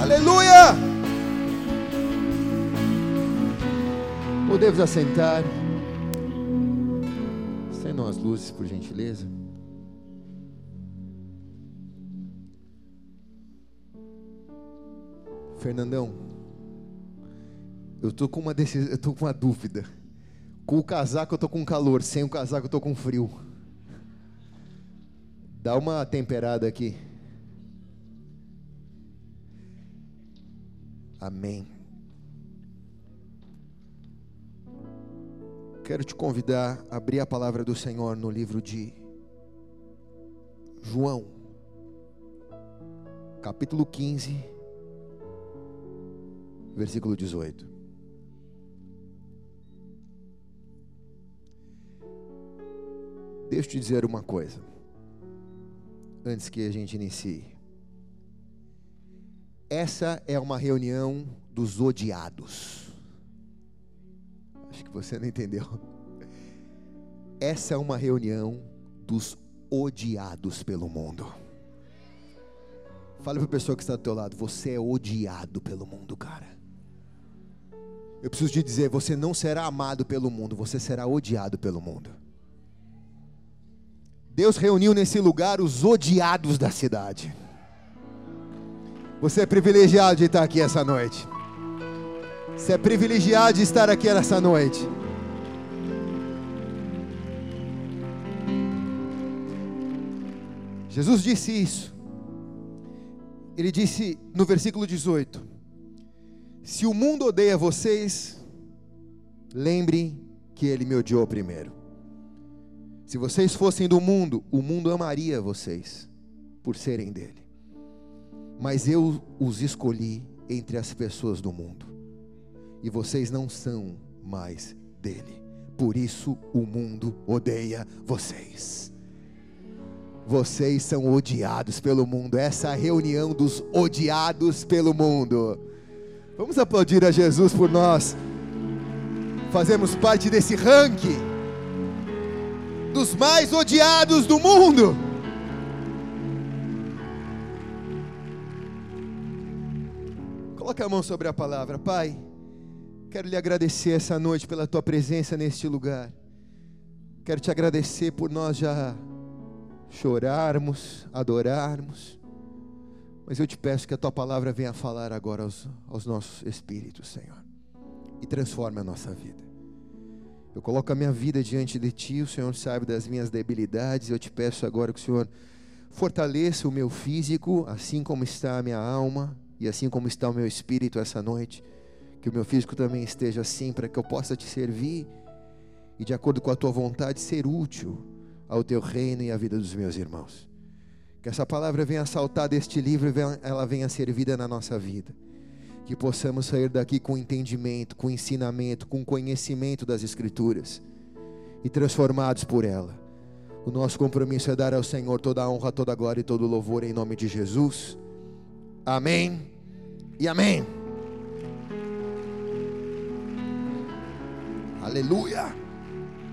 Aleluia! Podemos assentar. Acendam as luzes, por gentileza. Fernandão, eu tô com uma decisão, eu tô com uma dúvida. Com o casaco eu tô com calor, sem o casaco eu tô com frio. Dá uma temperada aqui. Amém. Quero te convidar a abrir a palavra do Senhor no livro de João, capítulo 15, versículo 18. Deixa eu te dizer uma coisa, antes que a gente inicie. Essa é uma reunião dos odiados. Acho que você não entendeu. Essa é uma reunião dos odiados pelo mundo. Fala para a pessoa que está do teu lado, você é odiado pelo mundo, cara. Eu preciso te dizer, você não será amado pelo mundo, você será odiado pelo mundo. Deus reuniu nesse lugar os odiados da cidade. Você é privilegiado de estar aqui essa noite. Você é privilegiado de estar aqui nessa noite. Jesus disse isso. Ele disse no versículo 18: Se o mundo odeia vocês, lembrem que ele me odiou primeiro. Se vocês fossem do mundo, o mundo amaria vocês por serem dele. Mas eu os escolhi entre as pessoas do mundo, e vocês não são mais dele. Por isso o mundo odeia vocês. Vocês são odiados pelo mundo. Essa é reunião dos odiados pelo mundo. Vamos aplaudir a Jesus por nós. Fazemos parte desse ranking dos mais odiados do mundo. Coloque a mão sobre a palavra, Pai. Quero lhe agradecer essa noite pela tua presença neste lugar. Quero te agradecer por nós já chorarmos, adorarmos. Mas eu te peço que a tua palavra venha falar agora aos, aos nossos espíritos, Senhor, e transforme a nossa vida. Eu coloco a minha vida diante de ti, o Senhor sabe das minhas debilidades. Eu te peço agora que o Senhor fortaleça o meu físico, assim como está a minha alma e assim como está o meu espírito essa noite. Que o meu físico também esteja assim, para que eu possa te servir e, de acordo com a tua vontade, ser útil ao teu reino e à vida dos meus irmãos. Que essa palavra venha saltar deste livro e ela venha ser vida na nossa vida. Que possamos sair daqui com entendimento, com ensinamento, com conhecimento das Escrituras e transformados por ela. O nosso compromisso é dar ao Senhor toda a honra, toda a glória e todo o louvor em nome de Jesus. Amém e amém. Aleluia.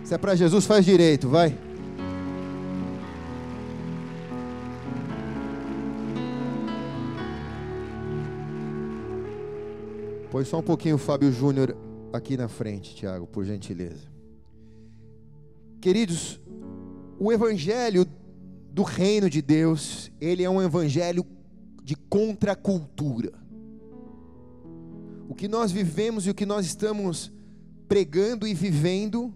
Se é para Jesus, faz direito, vai. Põe só um pouquinho o Fábio Júnior aqui na frente, Tiago, por gentileza. Queridos, o evangelho do reino de Deus, ele é um evangelho de contracultura. O que nós vivemos e o que nós estamos pregando e vivendo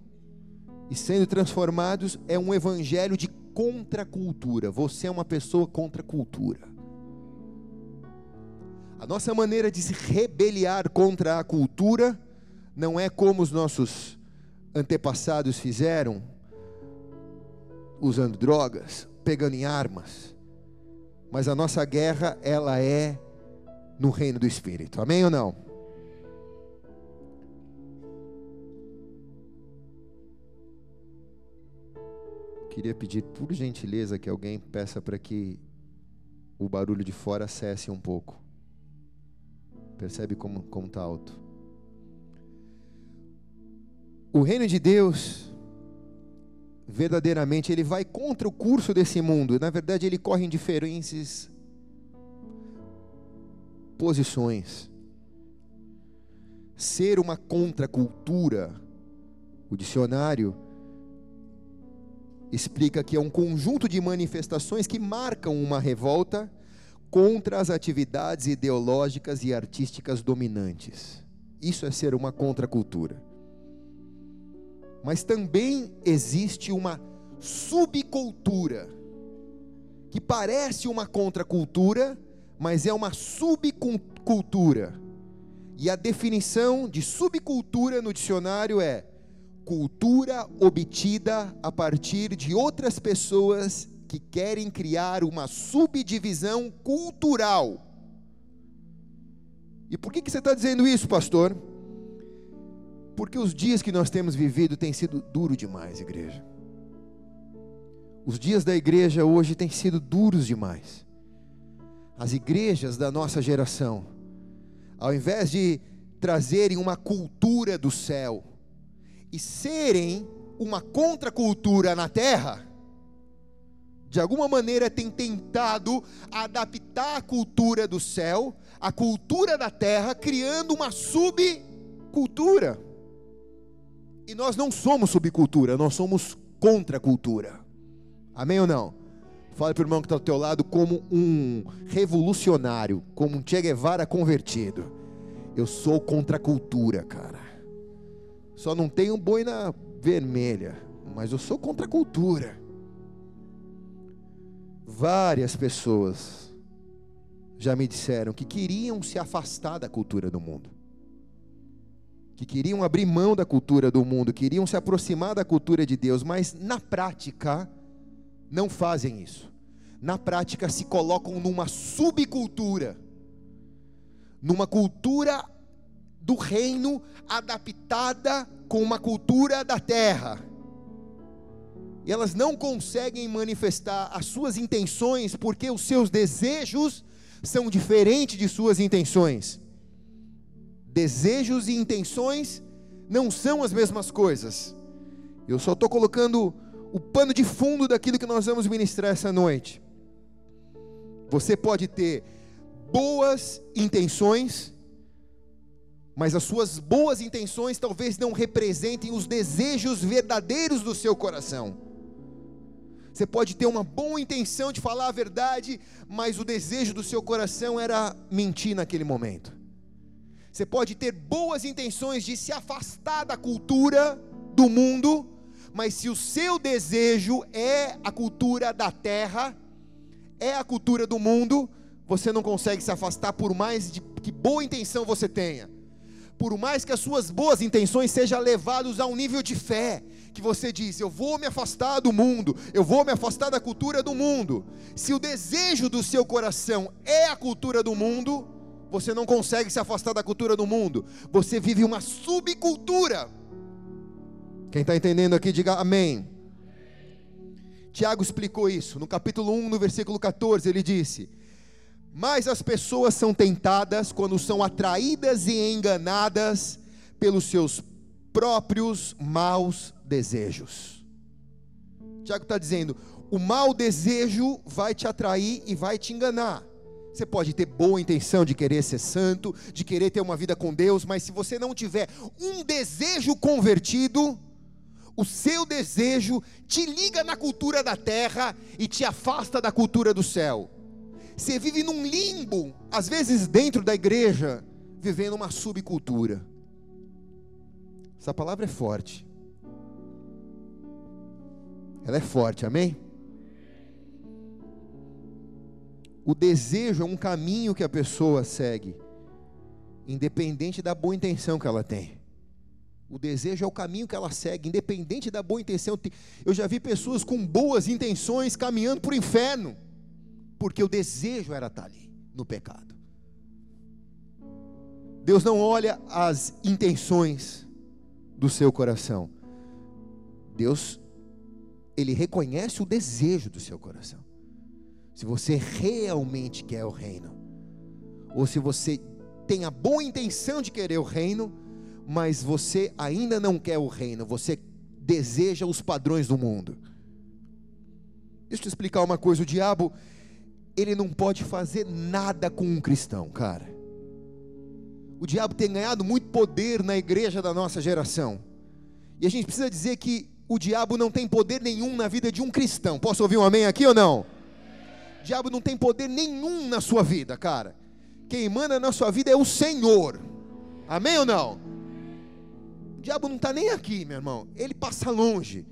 e sendo transformados é um evangelho de contracultura. Você é uma pessoa contra cultura. A nossa maneira de se rebeliar contra a cultura não é como os nossos antepassados fizeram, usando drogas, pegando em armas. Mas a nossa guerra, ela é no reino do Espírito. Amém ou não? Queria pedir por gentileza que alguém peça para que o barulho de fora cesse um pouco. Percebe como como está alto? O reino de Deus verdadeiramente ele vai contra o curso desse mundo. Na verdade, ele corre em diferentes posições. Ser uma contracultura, o dicionário explica que é um conjunto de manifestações que marcam uma revolta contra as atividades ideológicas e artísticas dominantes. Isso é ser uma contracultura. Mas também existe uma subcultura, que parece uma contracultura, mas é uma subcultura. E a definição de subcultura no dicionário é cultura obtida a partir de outras pessoas que querem criar uma subdivisão cultural. E por que, que você está dizendo isso, pastor? Porque os dias que nós temos vivido têm sido duro demais, igreja. Os dias da igreja hoje têm sido duros demais. As igrejas da nossa geração, ao invés de trazerem uma cultura do céu e serem uma contracultura na terra, de alguma maneira tem tentado adaptar a cultura do céu, a cultura da terra, criando uma subcultura. E nós não somos subcultura, nós somos contracultura. Amém ou não? Fale para o irmão que está ao teu lado como um revolucionário, como um Che Guevara convertido. Eu sou contracultura, cara. Só não tenho boina vermelha, mas eu sou contracultura. Várias pessoas já me disseram que queriam se afastar da cultura do mundo que queriam abrir mão da cultura do mundo, queriam se aproximar da cultura de Deus, mas na prática não fazem isso. Na prática se colocam numa subcultura, numa cultura do reino adaptada com uma cultura da terra. E elas não conseguem manifestar as suas intenções porque os seus desejos são diferentes de suas intenções. Desejos e intenções não são as mesmas coisas. Eu só estou colocando o pano de fundo daquilo que nós vamos ministrar essa noite. Você pode ter boas intenções, mas as suas boas intenções talvez não representem os desejos verdadeiros do seu coração. Você pode ter uma boa intenção de falar a verdade, mas o desejo do seu coração era mentir naquele momento. Você pode ter boas intenções de se afastar da cultura do mundo, mas se o seu desejo é a cultura da terra, é a cultura do mundo, você não consegue se afastar por mais de que boa intenção você tenha. Por mais que as suas boas intenções sejam levadas a um nível de fé, que você diz: Eu vou me afastar do mundo, eu vou me afastar da cultura do mundo. Se o desejo do seu coração é a cultura do mundo, você não consegue se afastar da cultura do mundo. Você vive uma subcultura. Quem está entendendo aqui, diga amém. Tiago explicou isso. No capítulo 1, no versículo 14, ele disse: Mas as pessoas são tentadas quando são atraídas e enganadas pelos seus próprios maus desejos. Tiago está dizendo: o mau desejo vai te atrair e vai te enganar. Você pode ter boa intenção de querer ser santo, de querer ter uma vida com Deus, mas se você não tiver um desejo convertido, o seu desejo te liga na cultura da terra e te afasta da cultura do céu. Você vive num limbo, às vezes dentro da igreja, vivendo uma subcultura. Essa palavra é forte. Ela é forte, amém? O desejo é um caminho que a pessoa segue, independente da boa intenção que ela tem. O desejo é o caminho que ela segue, independente da boa intenção. Eu já vi pessoas com boas intenções caminhando para o inferno, porque o desejo era estar ali, no pecado. Deus não olha as intenções do seu coração. Deus, Ele reconhece o desejo do seu coração se você realmente quer o reino, ou se você tem a boa intenção de querer o reino, mas você ainda não quer o reino, você deseja os padrões do mundo. Deixa eu te explicar uma coisa: o diabo, ele não pode fazer nada com um cristão, cara. o diabo tem ganhado muito poder na igreja da nossa geração. E a gente precisa dizer que o diabo não tem poder nenhum na vida de um cristão. Posso ouvir um amém aqui ou não? Diabo não tem poder nenhum na sua vida, cara. Quem manda na sua vida é o Senhor. Amém ou não? O diabo não está nem aqui, meu irmão. Ele passa longe.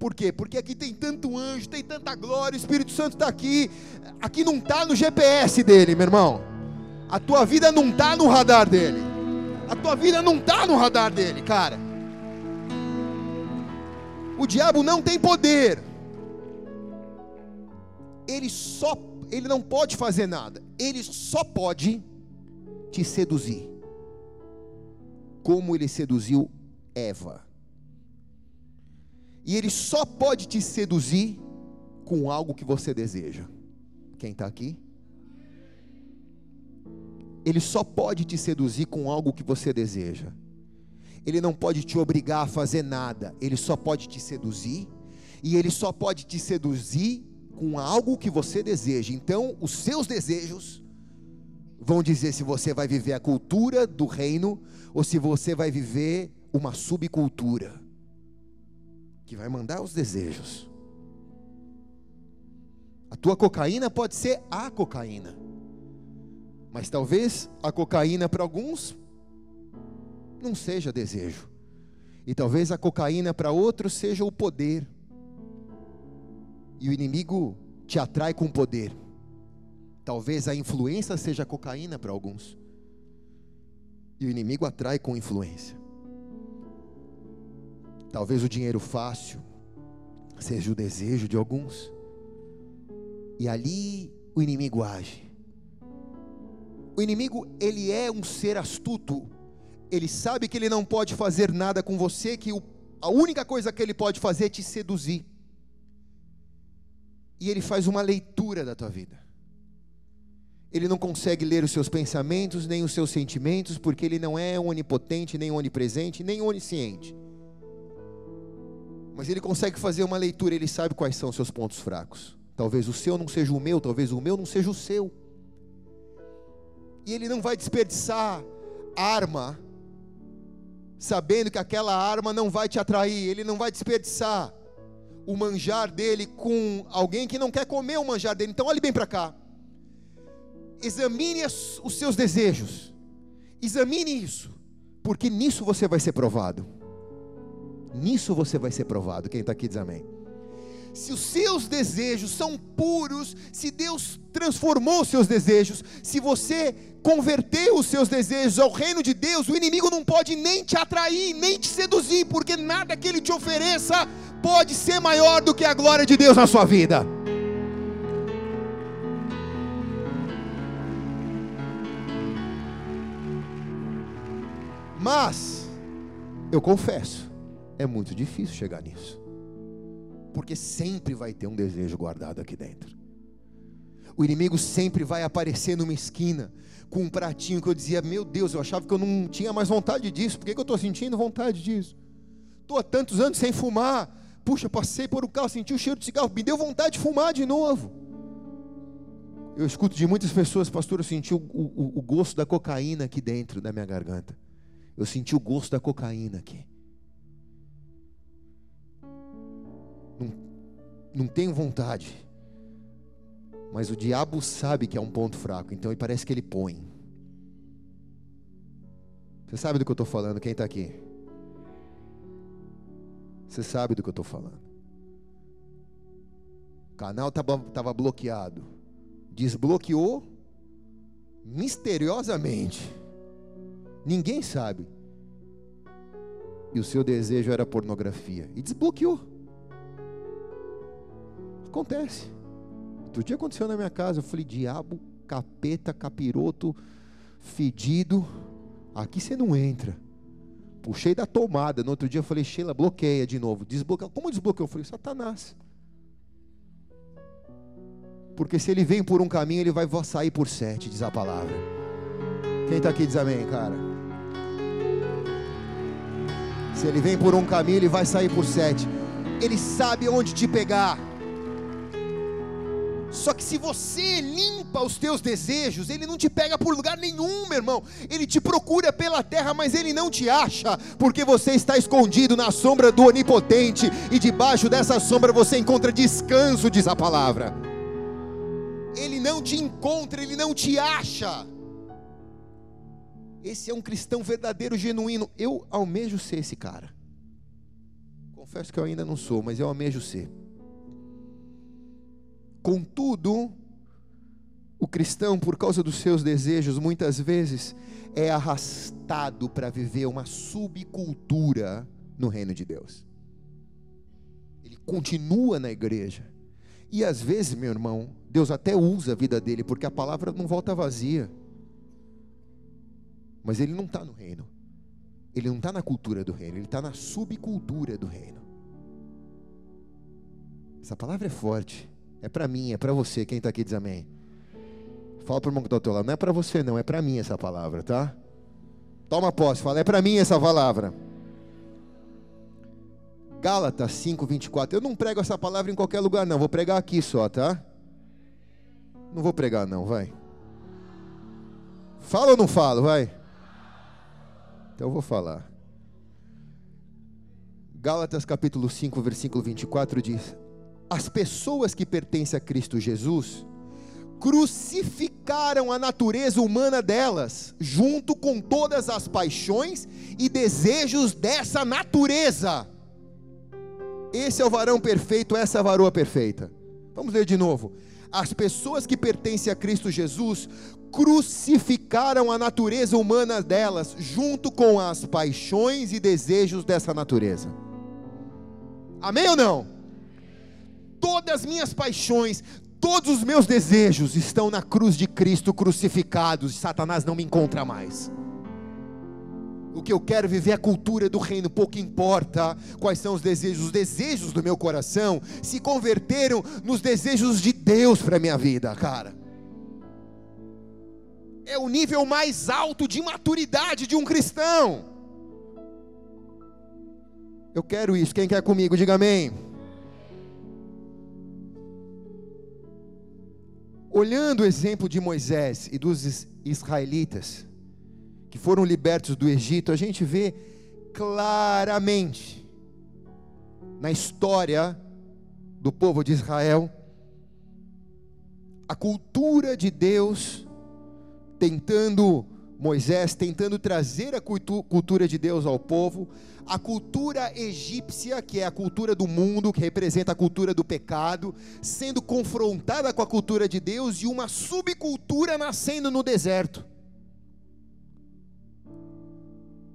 Por quê? Porque aqui tem tanto anjo, tem tanta glória, o Espírito Santo está aqui. Aqui não está no GPS dele, meu irmão. A tua vida não está no radar dele. A tua vida não está no radar dele, cara. O diabo não tem poder. Ele só, ele não pode fazer nada. Ele só pode te seduzir. Como ele seduziu Eva. E ele só pode te seduzir com algo que você deseja. Quem está aqui? Ele só pode te seduzir com algo que você deseja. Ele não pode te obrigar a fazer nada. Ele só pode te seduzir. E ele só pode te seduzir com algo que você deseja. Então, os seus desejos vão dizer se você vai viver a cultura do reino ou se você vai viver uma subcultura que vai mandar os desejos. A tua cocaína pode ser a cocaína. Mas talvez a cocaína para alguns não seja desejo. E talvez a cocaína para outros seja o poder. E o inimigo te atrai com poder. Talvez a influência seja cocaína para alguns. E o inimigo atrai com influência. Talvez o dinheiro fácil seja o desejo de alguns. E ali o inimigo age. O inimigo, ele é um ser astuto. Ele sabe que ele não pode fazer nada com você, que o, a única coisa que ele pode fazer é te seduzir. E ele faz uma leitura da tua vida. Ele não consegue ler os seus pensamentos, nem os seus sentimentos, porque ele não é onipotente, nem onipresente, nem onisciente. Mas ele consegue fazer uma leitura, ele sabe quais são os seus pontos fracos. Talvez o seu não seja o meu, talvez o meu não seja o seu e ele não vai desperdiçar arma, sabendo que aquela arma não vai te atrair, ele não vai desperdiçar o manjar dele com alguém que não quer comer o manjar dele. Então, olhe bem para cá, examine os seus desejos, examine isso, porque nisso você vai ser provado. Nisso você vai ser provado. Quem está aqui diz amém se os seus desejos são puros, se Deus transformou os seus desejos, se você converteu os seus desejos ao reino de Deus, o inimigo não pode nem te atrair, nem te seduzir, porque nada que ele te ofereça pode ser maior do que a glória de Deus na sua vida. Mas, eu confesso, é muito difícil chegar nisso porque sempre vai ter um desejo guardado aqui dentro. O inimigo sempre vai aparecer numa esquina com um pratinho que eu dizia: Meu Deus, eu achava que eu não tinha mais vontade disso, por que, que eu estou sentindo vontade disso? Estou há tantos anos sem fumar. Puxa, passei por um carro, senti o cheiro de cigarro, me deu vontade de fumar de novo. Eu escuto de muitas pessoas, pastor, eu senti o, o, o gosto da cocaína aqui dentro da minha garganta. Eu senti o gosto da cocaína aqui. Não tenho vontade. Mas o diabo sabe que é um ponto fraco, então parece que ele põe. Você sabe do que eu estou falando? Quem está aqui? Você sabe do que eu estou falando. O canal estava bloqueado. Desbloqueou misteriosamente. Ninguém sabe. E o seu desejo era pornografia. E desbloqueou. Acontece. Outro dia aconteceu na minha casa. Eu falei: diabo, capeta, capiroto, fedido. Aqui você não entra. Puxei da tomada. No outro dia eu falei: Sheila, bloqueia de novo. Desbloqueia. Como desbloqueou? Eu falei: Satanás. Porque se ele vem por um caminho, ele vai sair por sete, diz a palavra. Quem está aqui diz amém, cara. Se ele vem por um caminho, ele vai sair por sete. Ele sabe onde te pegar. Só que se você limpa os teus desejos, ele não te pega por lugar nenhum, meu irmão. Ele te procura pela terra, mas ele não te acha, porque você está escondido na sombra do onipotente, e debaixo dessa sombra você encontra descanso, diz a palavra. Ele não te encontra, ele não te acha. Esse é um cristão verdadeiro, genuíno. Eu almejo ser esse cara. Confesso que eu ainda não sou, mas eu almejo ser. Contudo, o cristão, por causa dos seus desejos, muitas vezes é arrastado para viver uma subcultura no reino de Deus. Ele continua na igreja. E às vezes, meu irmão, Deus até usa a vida dele, porque a palavra não volta vazia. Mas ele não está no reino. Ele não está na cultura do reino, ele está na subcultura do reino. Essa palavra é forte. É para mim, é para você. Quem está aqui diz amém. Fala para o irmão que está ao teu lado. Não é para você, não. É para mim essa palavra, tá? Toma posse. Fala, é para mim essa palavra. Gálatas 5, 24. Eu não prego essa palavra em qualquer lugar, não. Vou pregar aqui só, tá? Não vou pregar, não. Vai. Fala ou não falo? Vai. Então eu vou falar. Gálatas capítulo 5, versículo 24 diz: as pessoas que pertencem a Cristo Jesus crucificaram a natureza humana delas, junto com todas as paixões e desejos dessa natureza. Esse é o varão perfeito, essa é a varoa perfeita. Vamos ler de novo. As pessoas que pertencem a Cristo Jesus crucificaram a natureza humana delas, junto com as paixões e desejos dessa natureza. Amém ou não? Todas as minhas paixões, todos os meus desejos estão na cruz de Cristo crucificados, e Satanás não me encontra mais. O que eu quero viver é a cultura do reino, pouco importa quais são os desejos, os desejos do meu coração se converteram nos desejos de Deus para a minha vida, cara. É o nível mais alto de maturidade de um cristão. Eu quero isso, quem quer comigo, diga amém. Olhando o exemplo de Moisés e dos israelitas, que foram libertos do Egito, a gente vê claramente na história do povo de Israel a cultura de Deus tentando Moisés tentando trazer a cultura de Deus ao povo, a cultura egípcia, que é a cultura do mundo, que representa a cultura do pecado, sendo confrontada com a cultura de Deus e uma subcultura nascendo no deserto.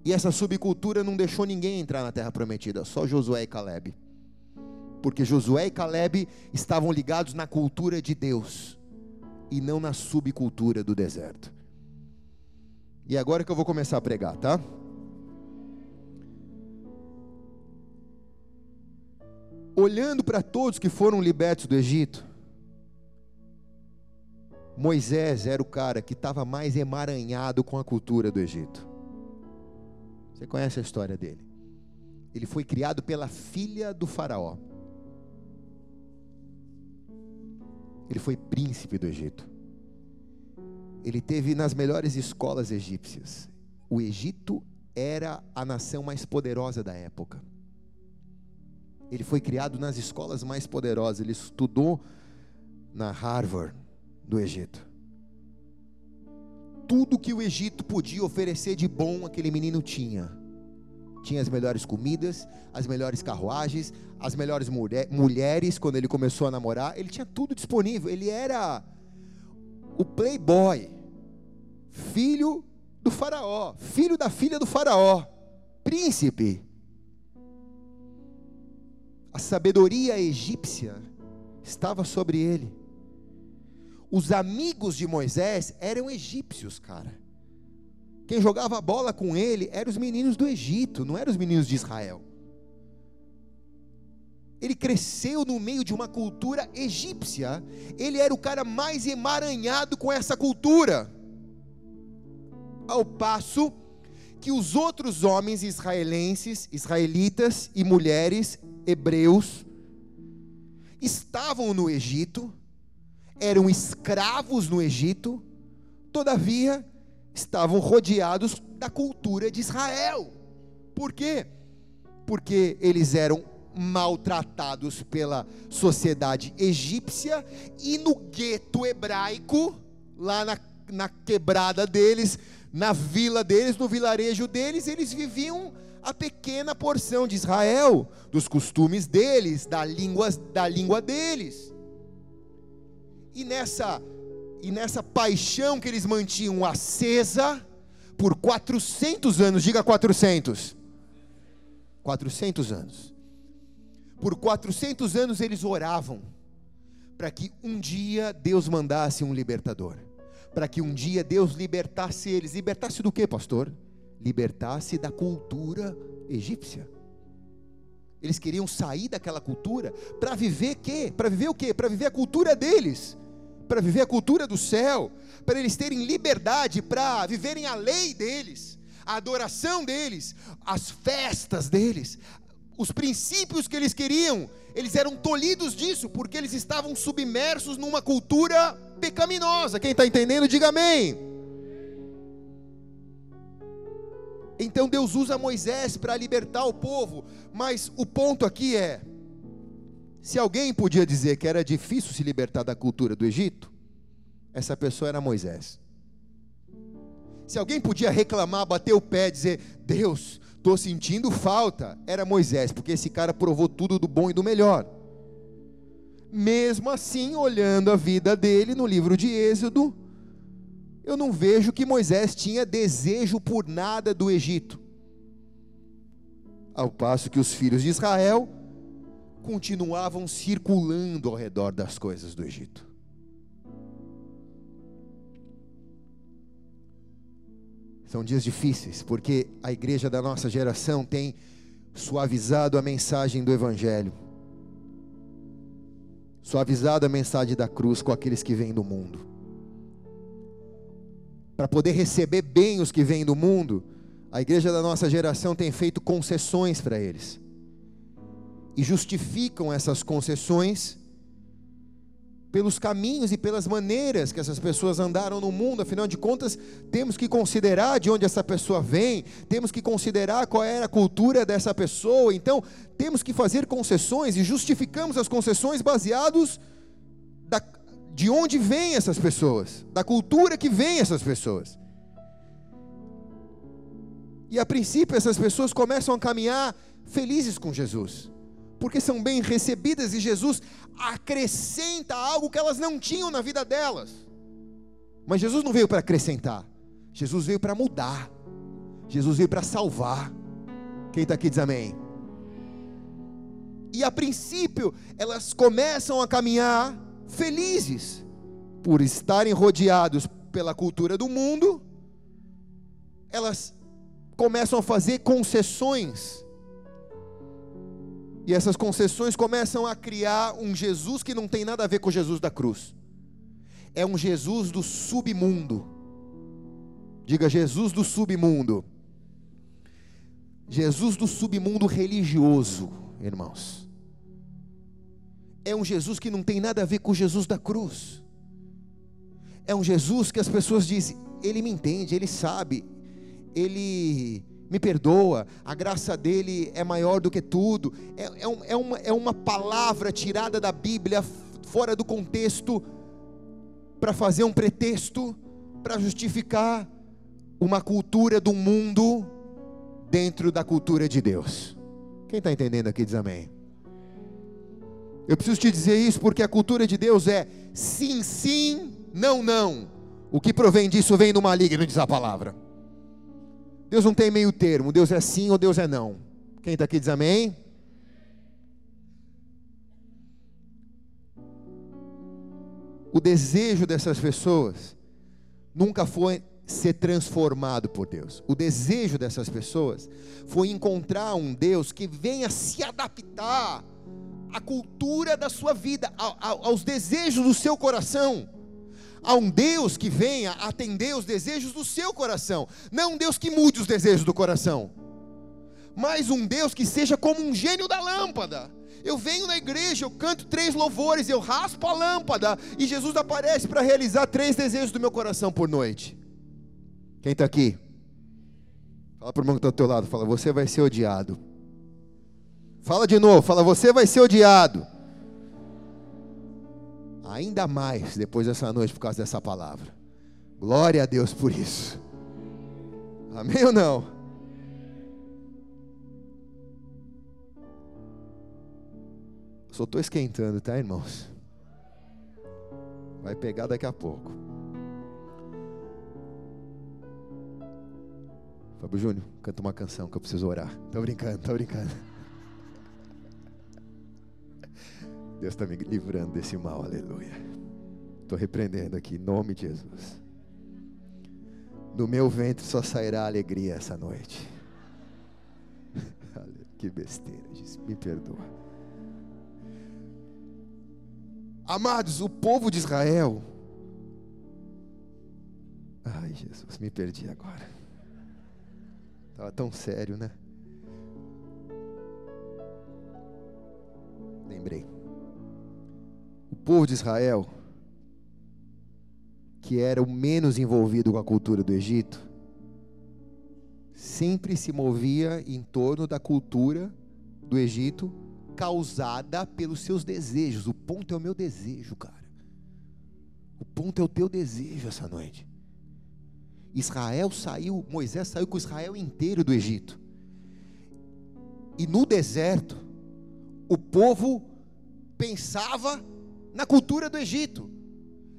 E essa subcultura não deixou ninguém entrar na terra prometida, só Josué e Caleb. Porque Josué e Caleb estavam ligados na cultura de Deus e não na subcultura do deserto. E agora que eu vou começar a pregar, tá? Olhando para todos que foram libertos do Egito, Moisés era o cara que estava mais emaranhado com a cultura do Egito. Você conhece a história dele? Ele foi criado pela filha do Faraó. Ele foi príncipe do Egito ele teve nas melhores escolas egípcias. O Egito era a nação mais poderosa da época. Ele foi criado nas escolas mais poderosas. Ele estudou na Harvard do Egito. Tudo que o Egito podia oferecer de bom, aquele menino tinha. Tinha as melhores comidas, as melhores carruagens, as melhores mulher, mulheres quando ele começou a namorar. Ele tinha tudo disponível. Ele era o playboy, filho do faraó, filho da filha do faraó, príncipe. A sabedoria egípcia estava sobre ele. Os amigos de Moisés eram egípcios, cara. Quem jogava bola com ele eram os meninos do Egito, não eram os meninos de Israel. Ele cresceu no meio de uma cultura egípcia. Ele era o cara mais emaranhado com essa cultura. Ao passo que os outros homens israelenses, israelitas e mulheres hebreus estavam no Egito, eram escravos no Egito, todavia estavam rodeados da cultura de Israel. Por quê? Porque eles eram maltratados pela sociedade egípcia e no gueto hebraico, lá na, na quebrada deles, na vila deles, no vilarejo deles, eles viviam a pequena porção de Israel, dos costumes deles, da língua, da língua deles. E nessa e nessa paixão que eles mantinham acesa por 400 anos, diga 400. 400 anos. Por 400 anos eles oravam para que um dia Deus mandasse um libertador, para que um dia Deus libertasse eles. Libertasse do que, pastor? Libertasse da cultura egípcia. Eles queriam sair daquela cultura para viver quê? Para viver o quê? Para viver a cultura deles para viver a cultura do céu, para eles terem liberdade para viverem a lei deles, a adoração deles, as festas deles, os princípios que eles queriam, eles eram tolhidos disso, porque eles estavam submersos numa cultura pecaminosa. Quem está entendendo, diga amém. Então Deus usa Moisés para libertar o povo, mas o ponto aqui é: se alguém podia dizer que era difícil se libertar da cultura do Egito, essa pessoa era Moisés. Se alguém podia reclamar, bater o pé, dizer: Deus, estou sentindo falta, era Moisés, porque esse cara provou tudo do bom e do melhor. Mesmo assim, olhando a vida dele no livro de Êxodo, eu não vejo que Moisés tinha desejo por nada do Egito. Ao passo que os filhos de Israel continuavam circulando ao redor das coisas do Egito. São dias difíceis, porque a igreja da nossa geração tem suavizado a mensagem do Evangelho, suavizado a mensagem da cruz com aqueles que vêm do mundo. Para poder receber bem os que vêm do mundo, a igreja da nossa geração tem feito concessões para eles e justificam essas concessões pelos caminhos e pelas maneiras que essas pessoas andaram no mundo, afinal de contas, temos que considerar de onde essa pessoa vem, temos que considerar qual era a cultura dessa pessoa, então temos que fazer concessões e justificamos as concessões baseados da, de onde vêm essas pessoas, da cultura que vêm essas pessoas. E a princípio essas pessoas começam a caminhar felizes com Jesus porque são bem recebidas e Jesus acrescenta algo que elas não tinham na vida delas. Mas Jesus não veio para acrescentar, Jesus veio para mudar, Jesus veio para salvar. Quem está aqui diz amém. E a princípio, elas começam a caminhar felizes, por estarem rodeados pela cultura do mundo, elas começam a fazer concessões e essas concessões começam a criar um Jesus que não tem nada a ver com o Jesus da cruz. É um Jesus do submundo. Diga Jesus do submundo. Jesus do submundo religioso, irmãos. É um Jesus que não tem nada a ver com o Jesus da cruz. É um Jesus que as pessoas dizem, ele me entende, ele sabe, ele me perdoa, a graça dele é maior do que tudo. É, é, um, é, uma, é uma palavra tirada da Bíblia, fora do contexto, para fazer um pretexto, para justificar uma cultura do mundo dentro da cultura de Deus. Quem está entendendo aqui diz amém. Eu preciso te dizer isso porque a cultura de Deus é sim, sim, não, não. O que provém disso vem do maligno, diz a palavra. Deus não tem meio termo, Deus é sim ou Deus é não. Quem está aqui diz amém? O desejo dessas pessoas nunca foi ser transformado por Deus. O desejo dessas pessoas foi encontrar um Deus que venha se adaptar à cultura da sua vida, aos desejos do seu coração a um Deus que venha atender os desejos do seu coração, não um Deus que mude os desejos do coração, mas um Deus que seja como um gênio da lâmpada. Eu venho na igreja, eu canto três louvores, eu raspo a lâmpada e Jesus aparece para realizar três desejos do meu coração por noite. Quem está aqui? Fala para o irmão que está ao teu lado, fala, você vai ser odiado. Fala de novo, fala, você vai ser odiado. Ainda mais depois dessa noite por causa dessa palavra. Glória a Deus por isso. Amém ou não? Só estou esquentando, tá, irmãos? Vai pegar daqui a pouco. Fábio Júnior, canta uma canção que eu preciso orar. Tô brincando, tô brincando. Deus está me livrando desse mal, aleluia. Estou repreendendo aqui, em nome de Jesus. Do meu ventre só sairá alegria essa noite. que besteira, me perdoa. Amados, o povo de Israel. Ai, Jesus, me perdi agora. Estava tão sério, né? Lembrei. Povo de Israel, que era o menos envolvido com a cultura do Egito, sempre se movia em torno da cultura do Egito causada pelos seus desejos. O ponto é o meu desejo, cara. O ponto é o teu desejo essa noite. Israel saiu, Moisés saiu com Israel inteiro do Egito. E no deserto, o povo pensava na cultura do Egito.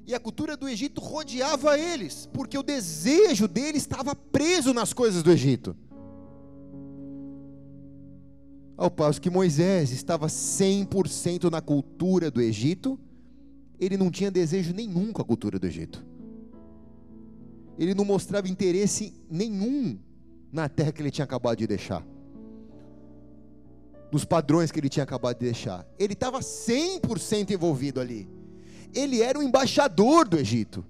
E a cultura do Egito rodeava eles, porque o desejo deles estava preso nas coisas do Egito. Ao passo que Moisés estava 100% na cultura do Egito, ele não tinha desejo nenhum com a cultura do Egito. Ele não mostrava interesse nenhum na terra que ele tinha acabado de deixar. Nos padrões que ele tinha acabado de deixar. Ele estava 100% envolvido ali. Ele era o embaixador do Egito.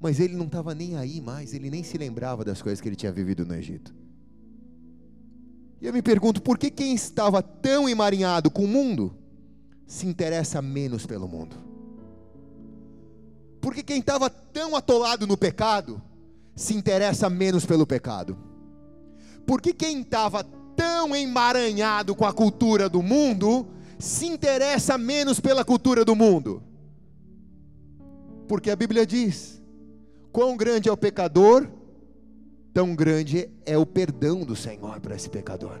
Mas ele não estava nem aí mais, ele nem se lembrava das coisas que ele tinha vivido no Egito. E eu me pergunto, por que quem estava tão emaranhado com o mundo se interessa menos pelo mundo? Porque quem estava tão atolado no pecado se interessa menos pelo pecado? Porque quem estava tão emaranhado com a cultura do mundo se interessa menos pela cultura do mundo? Porque a Bíblia diz: quão grande é o pecador, tão grande é o perdão do Senhor para esse pecador.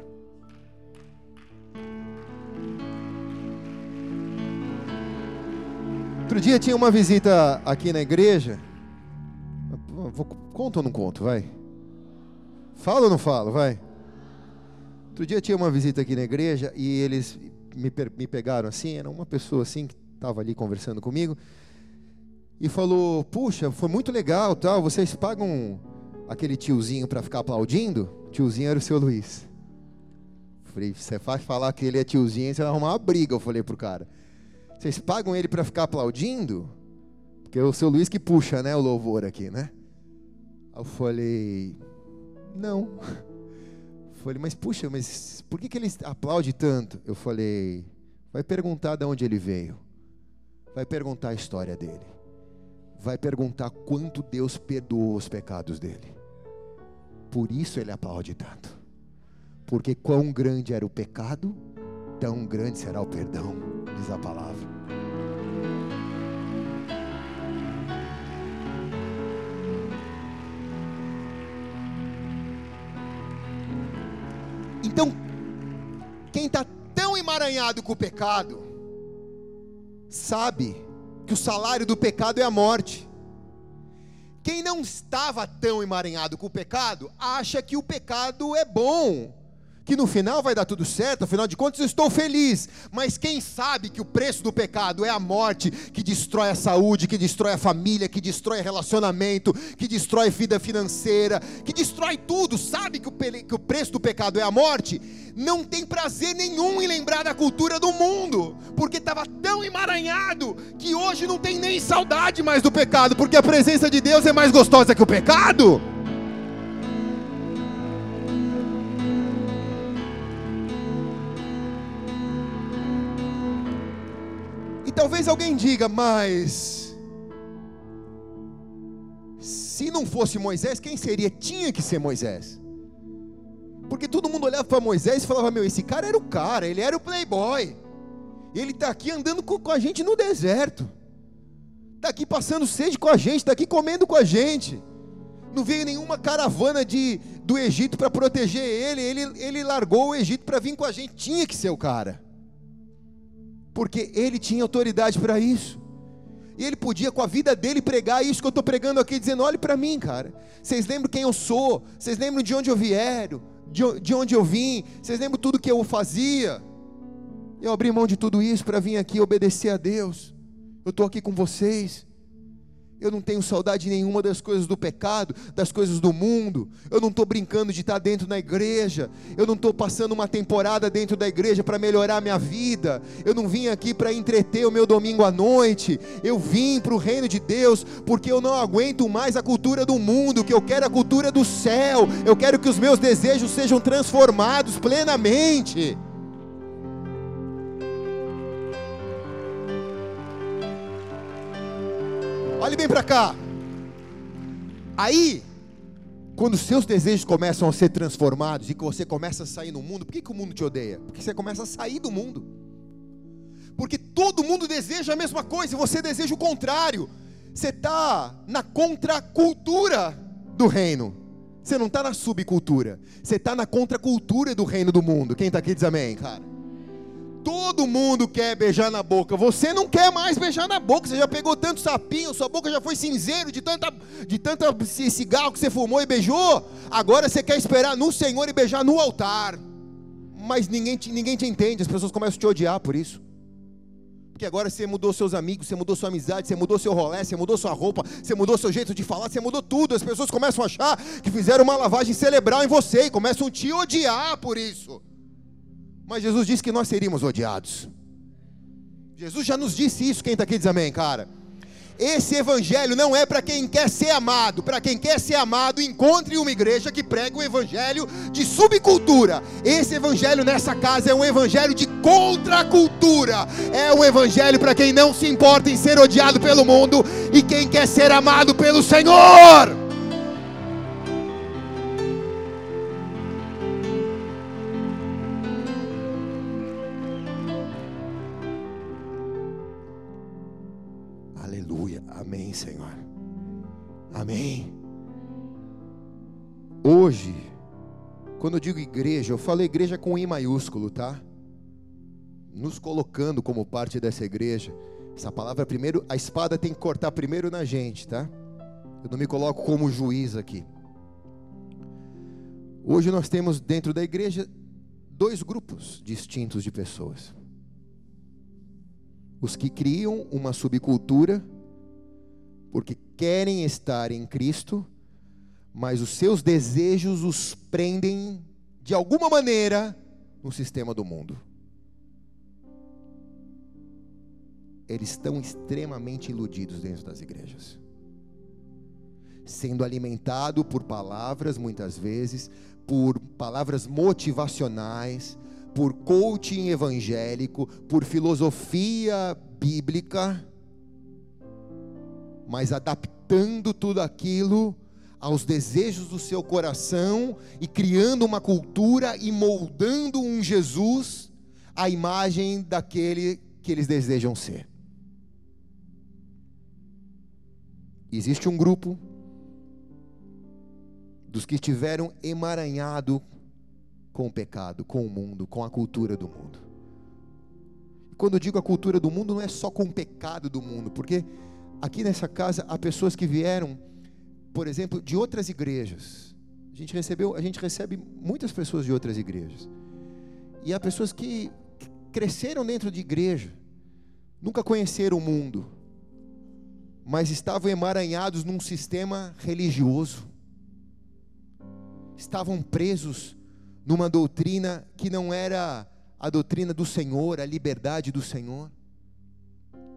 Outro dia tinha uma visita aqui na igreja. Vou, conto ou não conto? Vai. Falo ou não falo? Vai. Outro dia tinha uma visita aqui na igreja e eles me, me pegaram assim. Era uma pessoa assim que estava ali conversando comigo e falou: Puxa, foi muito legal, tal. Vocês pagam aquele tiozinho para ficar aplaudindo, tiozinho era o seu Luiz. Falei, você faz falar que ele é tiozinho, você vai arrumar uma briga, eu falei pro cara. Vocês pagam ele para ficar aplaudindo? Porque é o seu Luiz que puxa, né, o louvor aqui, né? Eu falei, não. Falei, mas puxa, mas por que, que ele aplaude tanto? Eu falei, vai perguntar de onde ele veio. Vai perguntar a história dele vai perguntar quanto Deus perdoou os pecados dele. Por isso ele aplaude tanto. Porque quão grande era o pecado, tão grande será o perdão, diz a palavra. Então, quem está tão emaranhado com o pecado, sabe que o salário do pecado é a morte. Quem não estava tão emaranhado com o pecado, acha que o pecado é bom que no final vai dar tudo certo, afinal de contas eu estou feliz. Mas quem sabe que o preço do pecado é a morte, que destrói a saúde, que destrói a família, que destrói relacionamento, que destrói vida financeira, que destrói tudo, sabe que o, que o preço do pecado é a morte? Não tem prazer nenhum em lembrar da cultura do mundo, porque estava tão emaranhado que hoje não tem nem saudade mais do pecado, porque a presença de Deus é mais gostosa que o pecado. Talvez alguém diga, mas se não fosse Moisés, quem seria? Tinha que ser Moisés. Porque todo mundo olhava para Moisés e falava: Meu, esse cara era o cara, ele era o playboy. Ele está aqui andando com a gente no deserto, está aqui passando sede com a gente, está aqui comendo com a gente. Não veio nenhuma caravana de, do Egito para proteger ele, ele, ele largou o Egito para vir com a gente. Tinha que ser o cara, porque ele tinha autoridade para isso. E ele podia, com a vida dele, pregar isso que eu estou pregando aqui, dizendo: olhe para mim, cara. Vocês lembram quem eu sou? Vocês lembram de onde eu vieram? De onde eu vim? Vocês lembram tudo que eu fazia? Eu abri mão de tudo isso para vir aqui obedecer a Deus. Eu estou aqui com vocês. Eu não tenho saudade nenhuma das coisas do pecado, das coisas do mundo. Eu não estou brincando de estar dentro da igreja. Eu não estou passando uma temporada dentro da igreja para melhorar a minha vida. Eu não vim aqui para entreter o meu domingo à noite. Eu vim para o reino de Deus porque eu não aguento mais a cultura do mundo, que eu quero a cultura do céu. Eu quero que os meus desejos sejam transformados plenamente. Olhe bem para cá. Aí, quando os seus desejos começam a ser transformados e que você começa a sair no mundo, por que, que o mundo te odeia? Porque você começa a sair do mundo. Porque todo mundo deseja a mesma coisa e você deseja o contrário. Você está na contracultura do reino. Você não está na subcultura. Você está na contracultura do reino do mundo. Quem está aqui diz amém, cara. Todo mundo quer beijar na boca. Você não quer mais beijar na boca. Você já pegou tanto sapinho, sua boca já foi cinzeiro de tanta, de tanta cigarro que você fumou e beijou. Agora você quer esperar no Senhor e beijar no altar. Mas ninguém te, ninguém te entende. As pessoas começam a te odiar por isso. Porque agora você mudou seus amigos, você mudou sua amizade, você mudou seu rolé, você mudou sua roupa, você mudou seu jeito de falar, você mudou tudo. As pessoas começam a achar que fizeram uma lavagem cerebral em você e começam a te odiar por isso. Mas Jesus disse que nós seríamos odiados. Jesus já nos disse isso. Quem está aqui diz amém, cara. Esse evangelho não é para quem quer ser amado. Para quem quer ser amado, encontre uma igreja que prega o evangelho de subcultura. Esse evangelho nessa casa é um evangelho de contracultura. É um evangelho para quem não se importa em ser odiado pelo mundo e quem quer ser amado pelo Senhor. Senhor. Amém. Hoje, quando eu digo igreja, eu falo igreja com I maiúsculo, tá? Nos colocando como parte dessa igreja. Essa palavra primeiro, a espada tem que cortar primeiro na gente, tá? Eu não me coloco como juiz aqui. Hoje nós temos dentro da igreja dois grupos distintos de pessoas. Os que criam uma subcultura porque querem estar em Cristo, mas os seus desejos os prendem de alguma maneira no sistema do mundo. Eles estão extremamente iludidos dentro das igrejas, sendo alimentado por palavras, muitas vezes, por palavras motivacionais, por coaching evangélico, por filosofia bíblica mas adaptando tudo aquilo aos desejos do seu coração e criando uma cultura e moldando um Jesus à imagem daquele que eles desejam ser. Existe um grupo dos que estiveram emaranhado com o pecado, com o mundo, com a cultura do mundo. quando eu digo a cultura do mundo, não é só com o pecado do mundo, porque aqui nessa casa há pessoas que vieram, por exemplo, de outras igrejas. A gente recebeu, a gente recebe muitas pessoas de outras igrejas. E há pessoas que cresceram dentro de igreja, nunca conheceram o mundo, mas estavam emaranhados num sistema religioso. Estavam presos numa doutrina que não era a doutrina do Senhor, a liberdade do Senhor.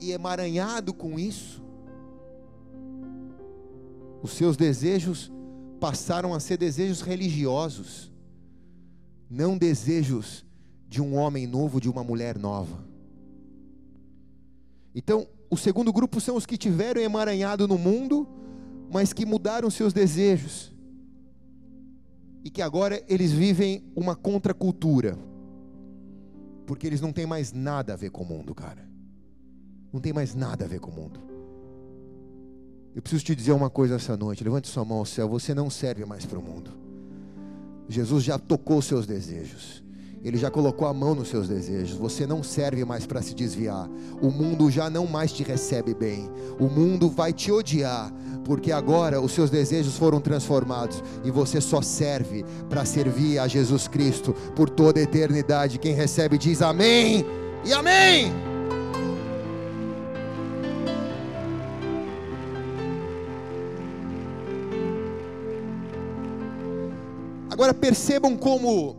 E emaranhado com isso, os seus desejos passaram a ser desejos religiosos, não desejos de um homem novo, de uma mulher nova. Então, o segundo grupo são os que tiveram emaranhado no mundo, mas que mudaram seus desejos. E que agora eles vivem uma contracultura. Porque eles não têm mais nada a ver com o mundo, cara. Não tem mais nada a ver com o mundo. Eu preciso te dizer uma coisa essa noite. Levante sua mão ao céu. Você não serve mais para o mundo. Jesus já tocou seus desejos. Ele já colocou a mão nos seus desejos. Você não serve mais para se desviar. O mundo já não mais te recebe bem. O mundo vai te odiar, porque agora os seus desejos foram transformados e você só serve para servir a Jesus Cristo por toda a eternidade. Quem recebe diz amém e amém. Agora percebam como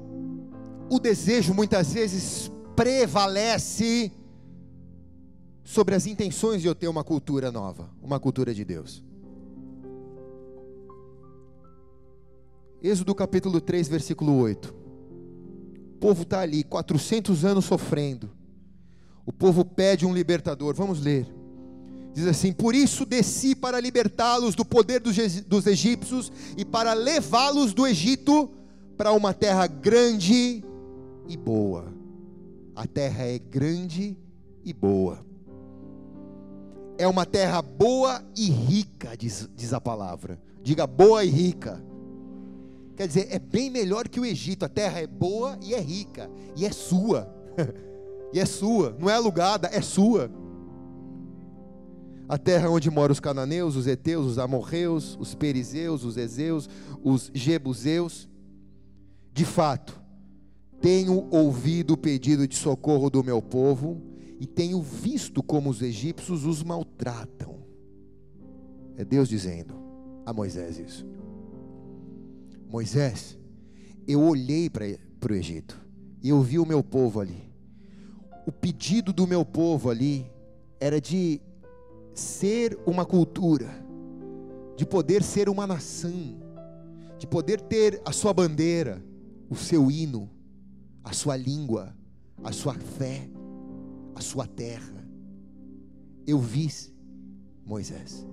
o desejo muitas vezes prevalece sobre as intenções de eu ter uma cultura nova, uma cultura de Deus. Êxodo capítulo 3, versículo 8. O povo está ali, 400 anos sofrendo. O povo pede um libertador. Vamos ler. Diz assim: Por isso desci para libertá-los do poder dos egípcios e para levá-los do Egito para uma terra grande e boa. A terra é grande e boa. É uma terra boa e rica, diz, diz a palavra. Diga boa e rica. Quer dizer, é bem melhor que o Egito. A terra é boa e é rica. E é sua. e é sua. Não é alugada, é sua a terra onde moram os cananeus, os heteus, os amorreus, os perizeus, os ezeus, os jebuseus. De fato, tenho ouvido o pedido de socorro do meu povo e tenho visto como os egípcios os maltratam. É Deus dizendo a Moisés isso. Moisés, eu olhei para o Egito e eu vi o meu povo ali. O pedido do meu povo ali era de ser uma cultura, de poder ser uma nação, de poder ter a sua bandeira, o seu hino, a sua língua, a sua fé, a sua terra. Eu vi, Moisés,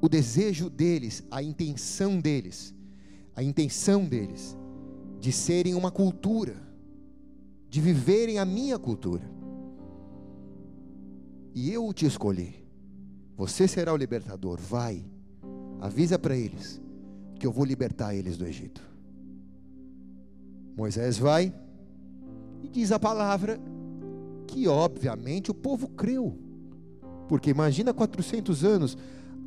o desejo deles, a intenção deles, a intenção deles de serem uma cultura, de viverem a minha cultura e eu te escolhi. Você será o libertador. Vai, avisa para eles que eu vou libertar eles do Egito. Moisés vai e diz a palavra que, obviamente, o povo creu. Porque imagina 400 anos,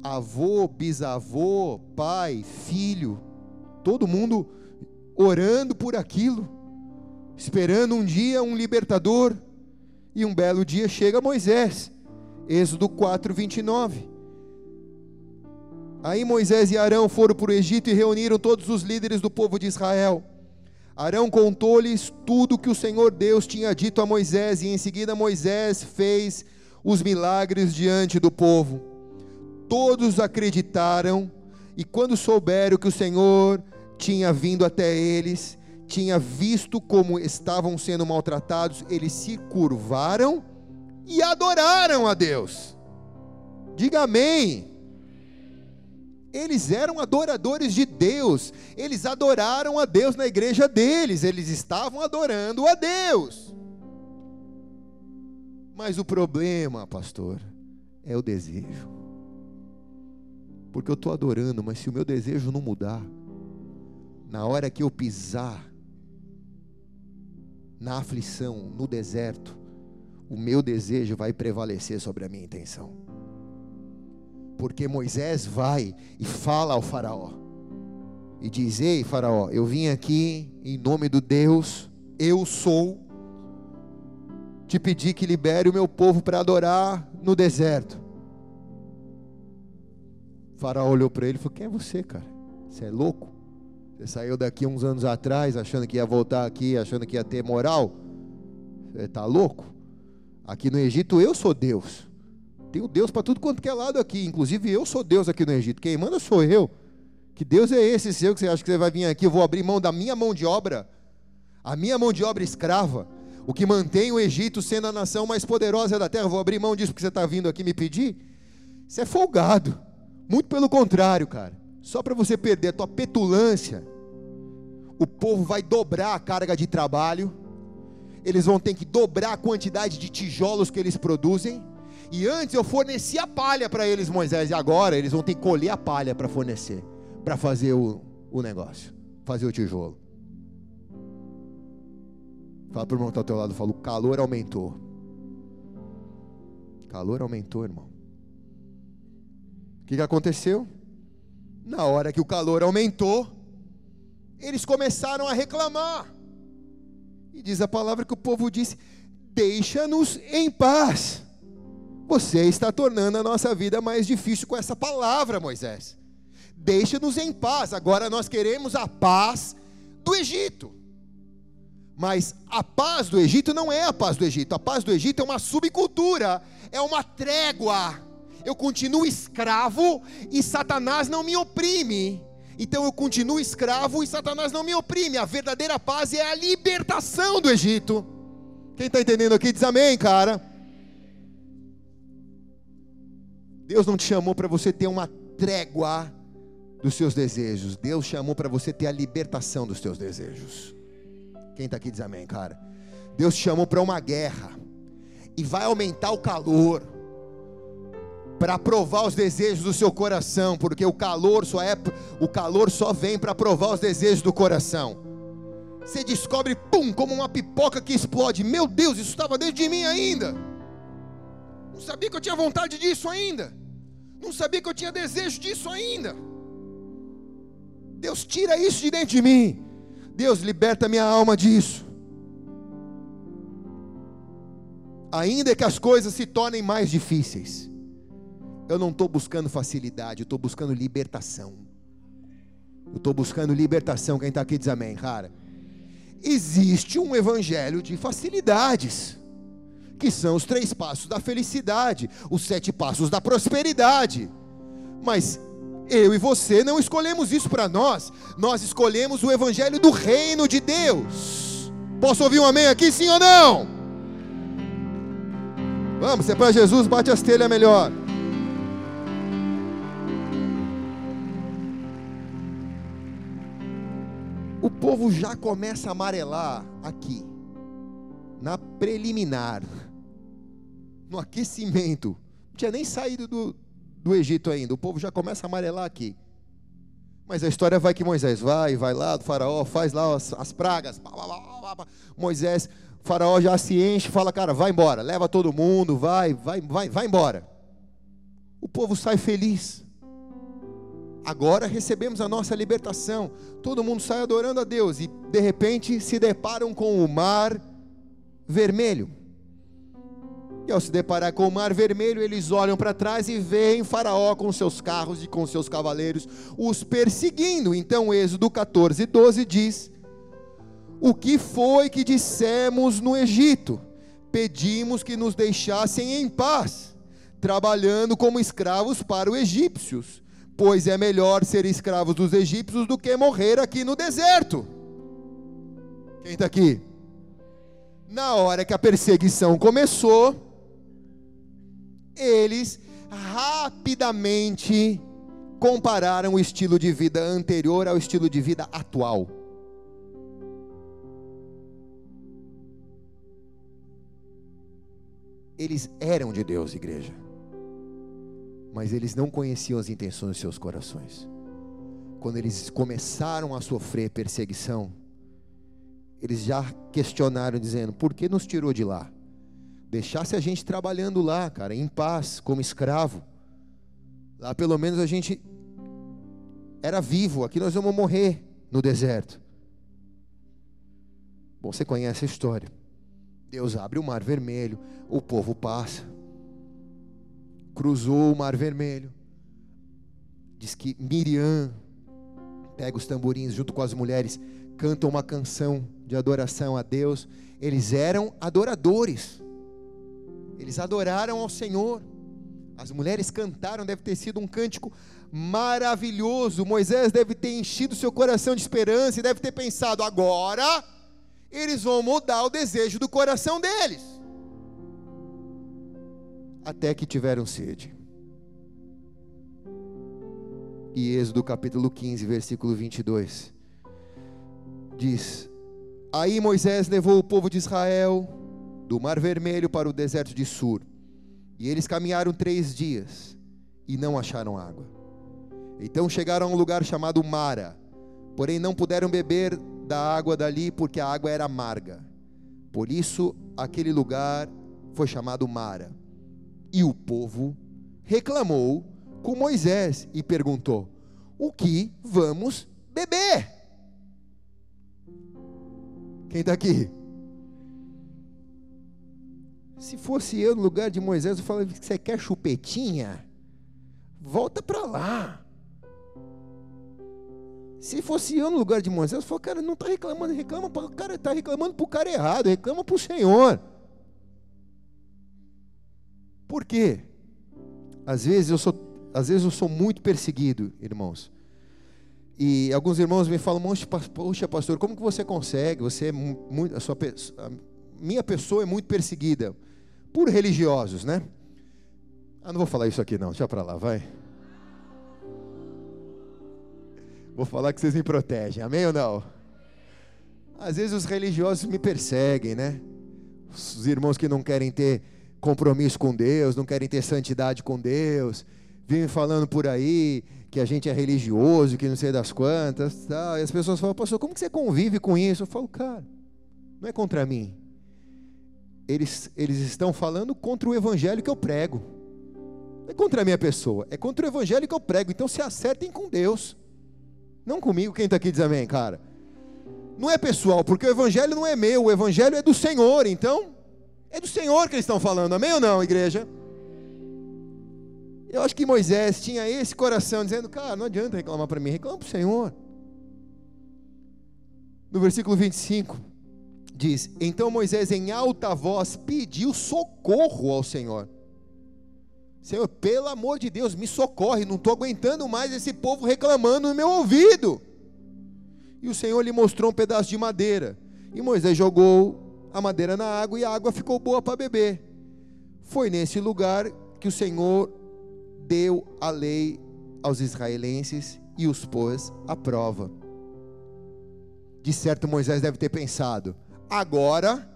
avô, bisavô, pai, filho, todo mundo orando por aquilo, esperando um dia um libertador. E um belo dia chega Moisés Êxodo 4, 29. Aí Moisés e Arão foram para o Egito e reuniram todos os líderes do povo de Israel. Arão contou-lhes tudo que o Senhor Deus tinha dito a Moisés, e em seguida Moisés fez os milagres diante do povo. Todos acreditaram, e quando souberam que o Senhor tinha vindo até eles, tinha visto como estavam sendo maltratados, eles se curvaram e adoraram a Deus. Diga amém. Eles eram adoradores de Deus, eles adoraram a Deus na igreja deles, eles estavam adorando a Deus. Mas o problema, pastor, é o desejo. Porque eu estou adorando, mas se o meu desejo não mudar, na hora que eu pisar na aflição, no deserto, o meu desejo vai prevalecer sobre a minha intenção. Porque Moisés vai e fala ao Faraó e diz: Ei, Faraó, eu vim aqui em nome do Deus, eu sou, te pedir que libere o meu povo para adorar no deserto. O faraó olhou para ele e falou: Quem é você, cara? Você é louco? Você saiu daqui uns anos atrás achando que ia voltar aqui, achando que ia ter moral? Você está louco? Aqui no Egito eu sou Deus. Tenho Deus para tudo quanto que é lado aqui. Inclusive eu sou Deus aqui no Egito. Quem manda sou eu. Que Deus é esse seu que você acha que você vai vir aqui? Eu vou abrir mão da minha mão de obra, a minha mão de obra escrava, O que mantém o Egito sendo a nação mais poderosa da terra. Vou abrir mão disso porque você está vindo aqui me pedir. Você é folgado. Muito pelo contrário, cara. Só para você perder a tua petulância, o povo vai dobrar a carga de trabalho, eles vão ter que dobrar a quantidade de tijolos que eles produzem. E antes eu fornecia palha para eles, Moisés, e agora eles vão ter que colher a palha para fornecer, para fazer o, o negócio, fazer o tijolo. Fala para o irmão que está ao teu lado, fala, o calor aumentou. O calor aumentou, irmão. O que, que aconteceu? Na hora que o calor aumentou, eles começaram a reclamar. E diz a palavra que o povo disse: Deixa-nos em paz. Você está tornando a nossa vida mais difícil com essa palavra, Moisés. Deixa-nos em paz. Agora nós queremos a paz do Egito. Mas a paz do Egito não é a paz do Egito. A paz do Egito é uma subcultura, é uma trégua. Eu continuo escravo e Satanás não me oprime. Então eu continuo escravo e Satanás não me oprime. A verdadeira paz é a libertação do Egito. Quem está entendendo aqui diz amém, cara. Deus não te chamou para você ter uma trégua dos seus desejos. Deus chamou para você ter a libertação dos seus desejos. Quem está aqui diz amém, cara. Deus te chamou para uma guerra. E vai aumentar o calor. Para provar os desejos do seu coração, porque o calor só é o calor só vem para provar os desejos do coração. Você descobre, pum, como uma pipoca que explode. Meu Deus, isso estava dentro de mim ainda. Não sabia que eu tinha vontade disso ainda. Não sabia que eu tinha desejo disso ainda. Deus tira isso de dentro de mim. Deus, liberta minha alma disso. Ainda que as coisas se tornem mais difíceis, eu não estou buscando facilidade, eu estou buscando libertação. Eu estou buscando libertação. Quem está aqui diz amém, cara. Existe um evangelho de facilidades, que são os três passos da felicidade, os sete passos da prosperidade. Mas eu e você não escolhemos isso para nós, nós escolhemos o evangelho do reino de Deus. Posso ouvir um amém aqui, sim ou não? Vamos, se é para Jesus, bate as telhas melhor. O povo já começa a amarelar aqui, na preliminar, no aquecimento. Não tinha nem saído do, do Egito ainda. O povo já começa a amarelar aqui. Mas a história vai que Moisés vai, vai lá do faraó, faz lá as, as pragas. Moisés, o faraó já se enche, fala, cara, vai embora, leva todo mundo, vai, vai, vai, vai embora. O povo sai feliz. Agora recebemos a nossa libertação. Todo mundo sai adorando a Deus e de repente se deparam com o mar vermelho. E ao se deparar com o mar vermelho, eles olham para trás e veem Faraó com seus carros e com seus cavaleiros os perseguindo. Então, Êxodo 14, 12 diz: O que foi que dissemos no Egito? Pedimos que nos deixassem em paz, trabalhando como escravos para os egípcios, pois é melhor ser escravos dos egípcios do que morrer aqui no deserto. Quem está aqui? Na hora que a perseguição começou, eles rapidamente compararam o estilo de vida anterior ao estilo de vida atual. Eles eram de Deus, igreja, mas eles não conheciam as intenções dos seus corações. Quando eles começaram a sofrer perseguição, eles já questionaram, dizendo: por que nos tirou de lá? Deixasse a gente trabalhando lá, cara, em paz, como escravo. Lá pelo menos a gente era vivo, aqui nós vamos morrer no deserto. Bom, você conhece a história. Deus abre o mar vermelho, o povo passa. Cruzou o mar vermelho. Diz que Miriam pega os tamborins junto com as mulheres, canta uma canção de adoração a Deus. Eles eram adoradores. Eles adoraram ao Senhor. As mulheres cantaram, deve ter sido um cântico maravilhoso. Moisés deve ter enchido seu coração de esperança e deve ter pensado: agora eles vão mudar o desejo do coração deles. Até que tiveram sede. E Êxodo capítulo 15, versículo 22 diz: Aí Moisés levou o povo de Israel do Mar Vermelho para o deserto de Sur. E eles caminharam três dias e não acharam água. Então chegaram a um lugar chamado Mara, porém não puderam beber da água dali porque a água era amarga. Por isso aquele lugar foi chamado Mara. E o povo reclamou com Moisés e perguntou: O que vamos beber? Quem está aqui? Se fosse eu no lugar de Moisés, eu falaria: Você quer chupetinha? Volta para lá. Se fosse eu no lugar de Moisés, eu falo, cara, não está reclamando, reclama, o cara está reclamando para o cara errado, reclama para o Senhor. Por quê? Às vezes eu sou, às vezes eu sou muito perseguido, irmãos. E alguns irmãos me falam, poxa, pastor, como que você consegue? Você é muito, a sua, a minha pessoa é muito perseguida por religiosos, né? Ah, não vou falar isso aqui não, deixa para lá, vai. Vou falar que vocês me protegem, amém ou não? Às vezes os religiosos me perseguem, né? Os irmãos que não querem ter compromisso com Deus, não querem ter santidade com Deus, vivem falando por aí que a gente é religioso, que não sei das quantas, tal. e as pessoas falam, pastor, como que você convive com isso? Eu falo, cara, não é contra mim. Eles, eles estão falando contra o evangelho que eu prego. Não é contra a minha pessoa, é contra o evangelho que eu prego. Então se acertem com Deus. Não comigo, quem está aqui diz amém, cara. Não é pessoal, porque o evangelho não é meu, o evangelho é do Senhor. Então, é do Senhor que eles estão falando, amém ou não, igreja? Eu acho que Moisés tinha esse coração, dizendo: Cara, não adianta reclamar para mim, reclama para o Senhor. No versículo 25, diz: Então Moisés, em alta voz, pediu socorro ao Senhor. Senhor, pelo amor de Deus, me socorre, não estou aguentando mais esse povo reclamando no meu ouvido. E o Senhor lhe mostrou um pedaço de madeira. E Moisés jogou a madeira na água e a água ficou boa para beber. Foi nesse lugar que o Senhor deu a lei aos israelenses e os pôs à prova. De certo, Moisés deve ter pensado: agora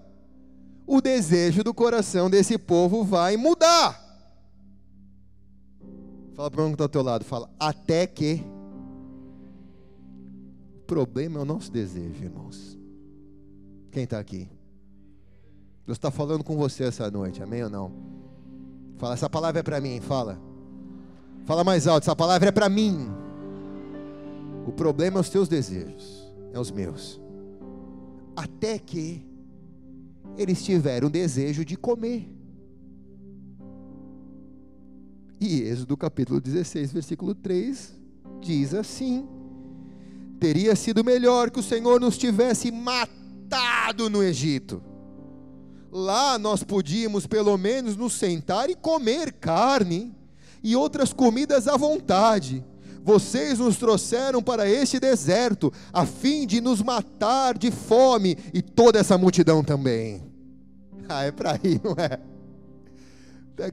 o desejo do coração desse povo vai mudar. Fala para o que está ao teu lado, fala, até que. O problema é o nosso desejo, irmãos. Quem está aqui? Deus está falando com você essa noite, amém ou não? Fala, essa palavra é para mim, fala. Fala mais alto, essa palavra é para mim. O problema é os teus desejos, é os meus. Até que eles tiveram desejo de comer. E Êxodo capítulo 16, versículo 3 diz assim: Teria sido melhor que o Senhor nos tivesse matado no Egito. Lá nós podíamos pelo menos nos sentar e comer carne e outras comidas à vontade. Vocês nos trouxeram para este deserto a fim de nos matar de fome e toda essa multidão também. Ah, é para ir, não é?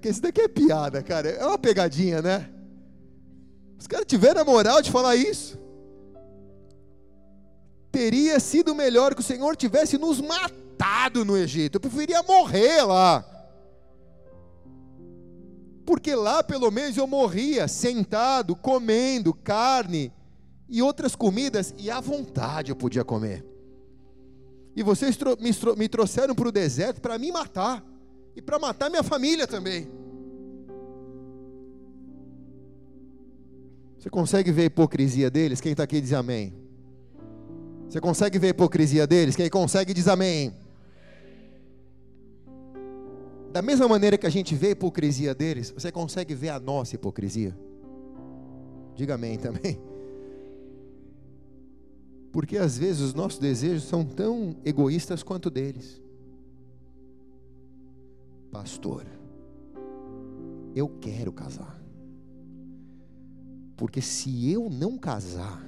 Esse daqui é piada, cara. É uma pegadinha, né? Os caras tiveram a moral de falar isso. Teria sido melhor que o Senhor tivesse nos matado no Egito. Eu preferia morrer lá. Porque lá pelo menos eu morria sentado, comendo carne e outras comidas, e à vontade eu podia comer. E vocês me trouxeram para o deserto para me matar e para matar minha família também. Você consegue ver a hipocrisia deles? Quem está aqui diz amém. Você consegue ver a hipocrisia deles? Quem consegue diz amém. Da mesma maneira que a gente vê a hipocrisia deles, você consegue ver a nossa hipocrisia? Diga amém também. Porque às vezes os nossos desejos são tão egoístas quanto deles pastor, eu quero casar. Porque se eu não casar,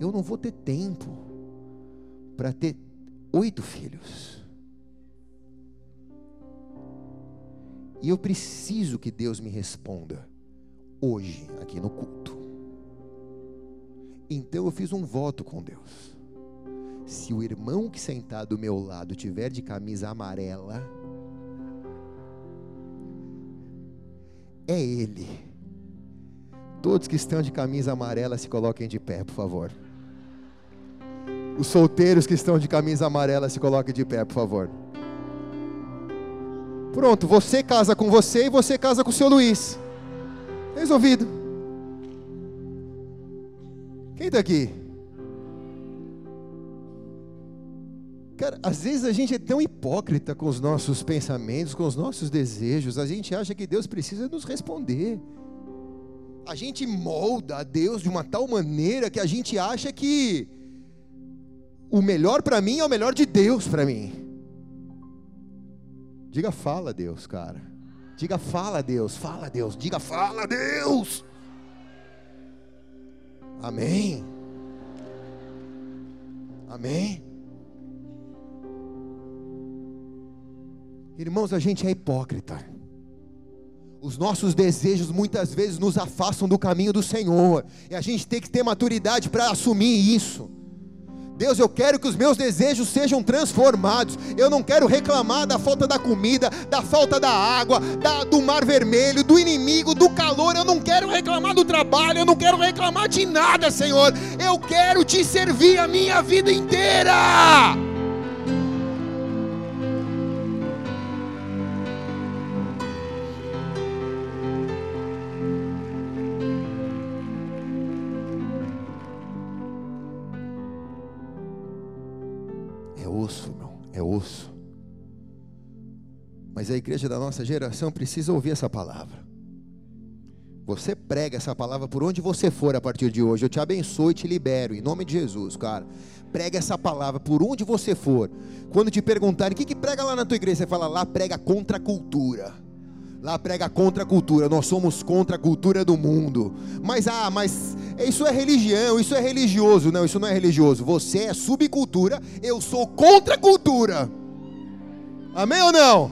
eu não vou ter tempo para ter oito filhos. E eu preciso que Deus me responda hoje, aqui no culto. Então eu fiz um voto com Deus. Se o irmão que sentar do meu lado tiver de camisa amarela, é ele. Todos que estão de camisa amarela se coloquem de pé, por favor. Os solteiros que estão de camisa amarela se coloquem de pé, por favor. Pronto, você casa com você e você casa com o seu Luiz. Resolvido. Quem está aqui? Cara, às vezes a gente é tão hipócrita com os nossos pensamentos, com os nossos desejos, a gente acha que Deus precisa nos responder. A gente molda a Deus de uma tal maneira que a gente acha que o melhor para mim é o melhor de Deus para mim. Diga fala, Deus, cara. Diga fala, Deus, fala, Deus. Diga fala, Deus. Amém. Amém. Irmãos, a gente é hipócrita. Os nossos desejos muitas vezes nos afastam do caminho do Senhor. E a gente tem que ter maturidade para assumir isso. Deus, eu quero que os meus desejos sejam transformados. Eu não quero reclamar da falta da comida, da falta da água, da, do mar vermelho, do inimigo, do calor. Eu não quero reclamar do trabalho, eu não quero reclamar de nada, Senhor. Eu quero te servir a minha vida inteira. É osso. Mas a igreja da nossa geração precisa ouvir essa palavra. Você prega essa palavra por onde você for a partir de hoje. Eu te abençoo e te libero, em nome de Jesus, cara. Prega essa palavra por onde você for. Quando te perguntarem o que, que prega lá na tua igreja, você fala lá, prega contra a cultura. Lá prega contra a cultura, nós somos contra a cultura do mundo. Mas ah, mas isso é religião, isso é religioso. Não, isso não é religioso. Você é subcultura, eu sou contra a cultura. Amém ou não?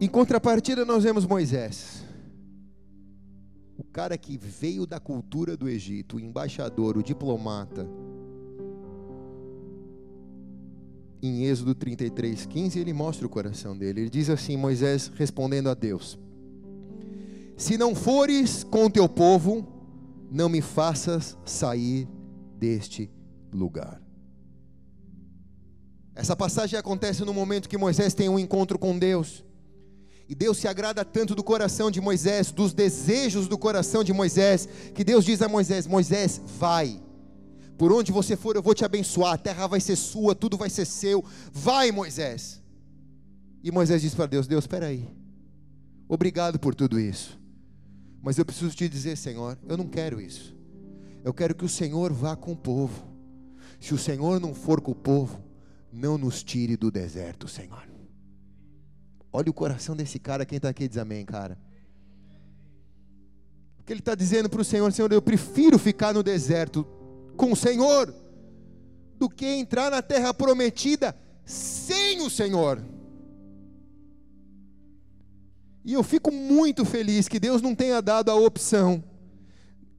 Em contrapartida, nós vemos Moisés cara que veio da cultura do Egito, o embaixador, o diplomata, em Êxodo 33, 15, ele mostra o coração dele. Ele diz assim: Moisés respondendo a Deus: Se não fores com teu povo, não me faças sair deste lugar. Essa passagem acontece no momento que Moisés tem um encontro com Deus. E Deus se agrada tanto do coração de Moisés, dos desejos do coração de Moisés, que Deus diz a Moisés: Moisés, vai. Por onde você for, eu vou te abençoar. A terra vai ser sua, tudo vai ser seu. Vai, Moisés. E Moisés diz para Deus: Deus, espera aí. Obrigado por tudo isso. Mas eu preciso te dizer, Senhor, eu não quero isso. Eu quero que o Senhor vá com o povo. Se o Senhor não for com o povo, não nos tire do deserto, Senhor. Olha o coração desse cara, quem está aqui diz amém, cara. Porque ele está dizendo para o Senhor: Senhor, eu prefiro ficar no deserto com o Senhor do que entrar na terra prometida sem o Senhor. E eu fico muito feliz que Deus não tenha dado a opção,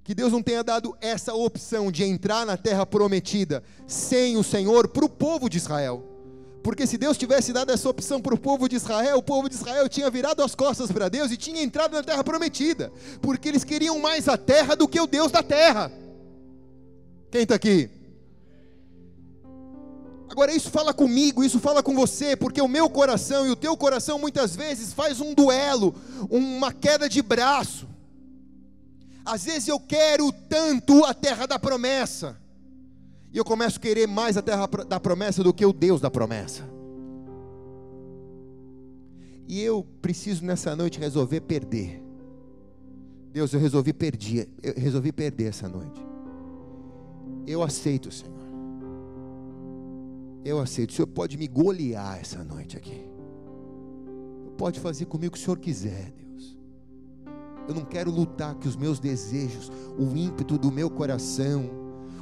que Deus não tenha dado essa opção de entrar na terra prometida sem o Senhor para o povo de Israel. Porque se Deus tivesse dado essa opção para o povo de Israel, o povo de Israel tinha virado as costas para Deus e tinha entrado na terra prometida. Porque eles queriam mais a terra do que o Deus da terra. Quem está aqui? Agora, isso fala comigo, isso fala com você, porque o meu coração e o teu coração muitas vezes faz um duelo, uma queda de braço. Às vezes eu quero tanto a terra da promessa, e eu começo a querer mais a terra da promessa do que o Deus da promessa. E eu preciso nessa noite resolver perder. Deus, eu resolvi perder, eu resolvi perder essa noite. Eu aceito, Senhor. Eu aceito. O Senhor pode me golear essa noite aqui. pode fazer comigo o que o Senhor quiser, Deus. Eu não quero lutar que os meus desejos, o ímpeto do meu coração,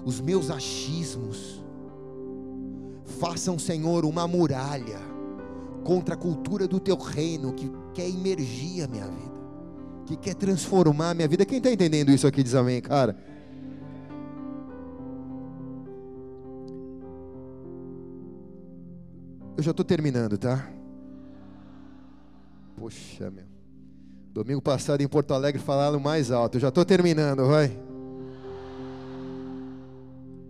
os meus achismos, façam, Senhor, uma muralha contra a cultura do teu reino que quer imergir a minha vida, que quer transformar a minha vida. Quem está entendendo isso aqui diz amém, cara. Eu já estou terminando, tá? Poxa, meu. Domingo passado em Porto Alegre falaram mais alto. Eu já estou terminando, vai.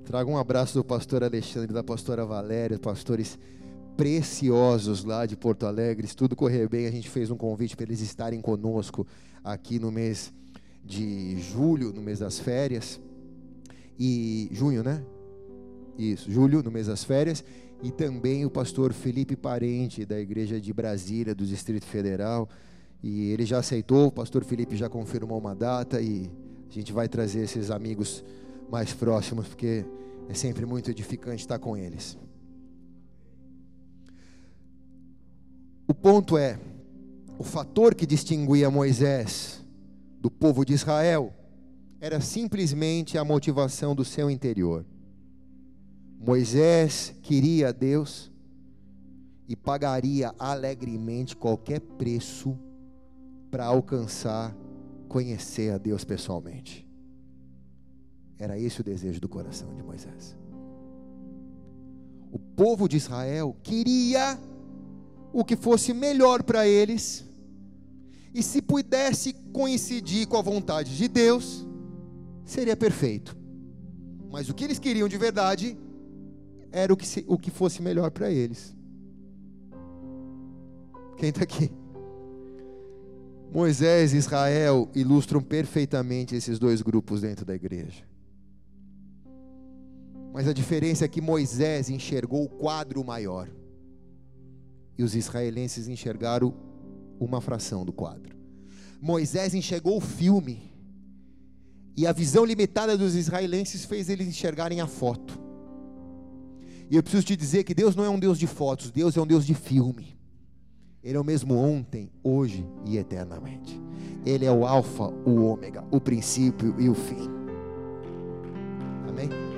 Trago um abraço do pastor Alexandre, da pastora Valéria, pastores preciosos lá de Porto Alegre. Se tudo correr bem, a gente fez um convite para eles estarem conosco aqui no mês de julho, no mês das férias. E junho, né? Isso, julho, no mês das férias e também o pastor Felipe Parente, da Igreja de Brasília, do Distrito Federal. E ele já aceitou, o pastor Felipe já confirmou uma data e a gente vai trazer esses amigos mais próximos, porque é sempre muito edificante estar com eles. O ponto é: o fator que distinguia Moisés do povo de Israel era simplesmente a motivação do seu interior. Moisés queria Deus e pagaria alegremente qualquer preço para alcançar, conhecer a Deus pessoalmente. Era esse o desejo do coração de Moisés. O povo de Israel queria o que fosse melhor para eles, e se pudesse coincidir com a vontade de Deus, seria perfeito. Mas o que eles queriam de verdade era o que, se, o que fosse melhor para eles. Quem está aqui? Moisés e Israel ilustram perfeitamente esses dois grupos dentro da igreja. Mas a diferença é que Moisés enxergou o quadro maior e os israelenses enxergaram uma fração do quadro. Moisés enxergou o filme e a visão limitada dos israelenses fez eles enxergarem a foto. E eu preciso te dizer que Deus não é um Deus de fotos, Deus é um Deus de filme. Ele é o mesmo ontem, hoje e eternamente. Ele é o Alfa, o Ômega, o princípio e o fim. Amém?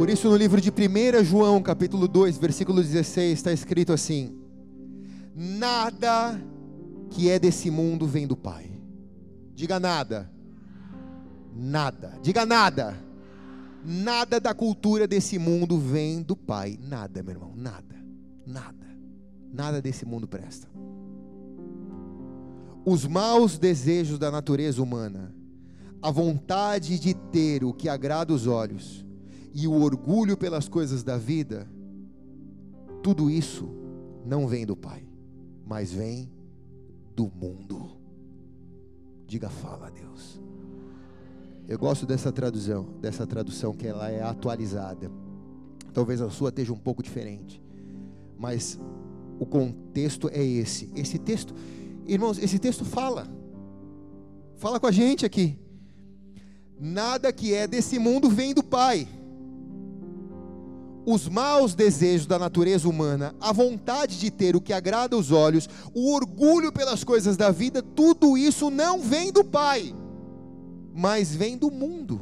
Por isso, no livro de 1 João, capítulo 2, versículo 16, está escrito assim: Nada que é desse mundo vem do Pai. Diga nada. Nada. Diga nada. Nada da cultura desse mundo vem do Pai. Nada, meu irmão. Nada. Nada. Nada desse mundo presta. Os maus desejos da natureza humana, a vontade de ter o que agrada os olhos e o orgulho pelas coisas da vida, tudo isso não vem do Pai, mas vem do mundo. Diga fala a Deus. Eu gosto dessa tradução, dessa tradução que ela é atualizada. Talvez a sua esteja um pouco diferente, mas o contexto é esse. Esse texto, irmãos, esse texto fala. Fala com a gente aqui. Nada que é desse mundo vem do Pai os maus desejos da natureza humana, a vontade de ter o que agrada os olhos, o orgulho pelas coisas da vida, tudo isso não vem do Pai, mas vem do mundo.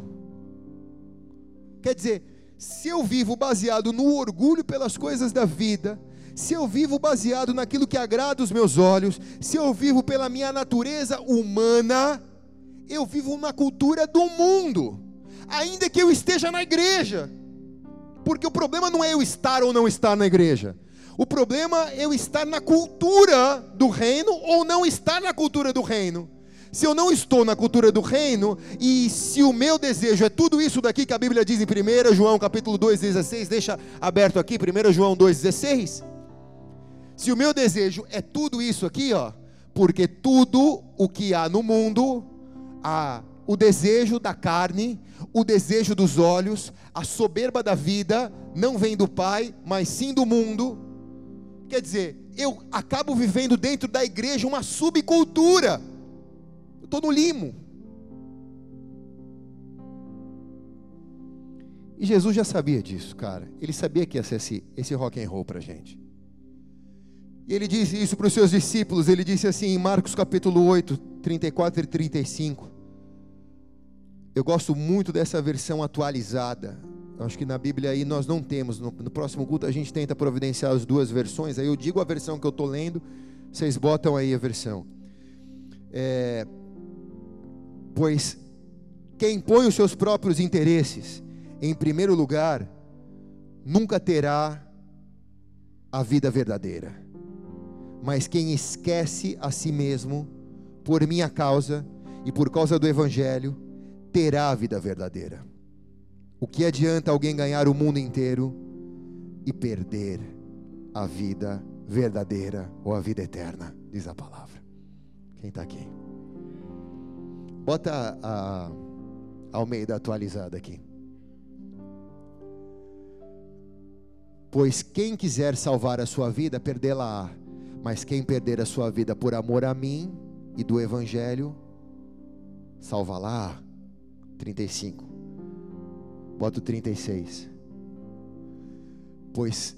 Quer dizer, se eu vivo baseado no orgulho pelas coisas da vida, se eu vivo baseado naquilo que agrada os meus olhos, se eu vivo pela minha natureza humana, eu vivo na cultura do mundo, ainda que eu esteja na igreja porque o problema não é eu estar ou não estar na igreja. O problema é eu estar na cultura do reino ou não estar na cultura do reino. Se eu não estou na cultura do reino, e se o meu desejo é tudo isso daqui que a Bíblia diz em 1 João capítulo 2,16, deixa aberto aqui, 1 João 2,16. Se o meu desejo é tudo isso aqui, ó, porque tudo o que há no mundo, a o desejo da carne, o desejo dos olhos, a soberba da vida, não vem do Pai, mas sim do mundo. Quer dizer, eu acabo vivendo dentro da igreja uma subcultura. Eu estou no limo. E Jesus já sabia disso, cara. Ele sabia que ia ser esse, esse rock and roll pra gente. E ele disse isso para os seus discípulos. Ele disse assim em Marcos capítulo 8, 34 e 35. Eu gosto muito dessa versão atualizada. Acho que na Bíblia aí nós não temos. No, no, próximo culto a gente tenta providenciar as duas versões. Aí eu digo a versão que eu estou lendo, vocês botam aí a versão. É, pois quem põe os seus próprios interesses em primeiro lugar, nunca terá a vida verdadeira. Mas quem esquece a si mesmo, por minha causa e por causa do Evangelho, terá a vida verdadeira. O que adianta alguém ganhar o mundo inteiro e perder a vida verdadeira ou a vida eterna? Diz a palavra. Quem está aqui? Bota a, Almeida atualizada aqui. Pois quem quiser salvar a sua vida, perdê-la-á. Mas quem perder a sua vida por amor a mim e do Evangelho, salva-la. 35. Bota o 36. Pois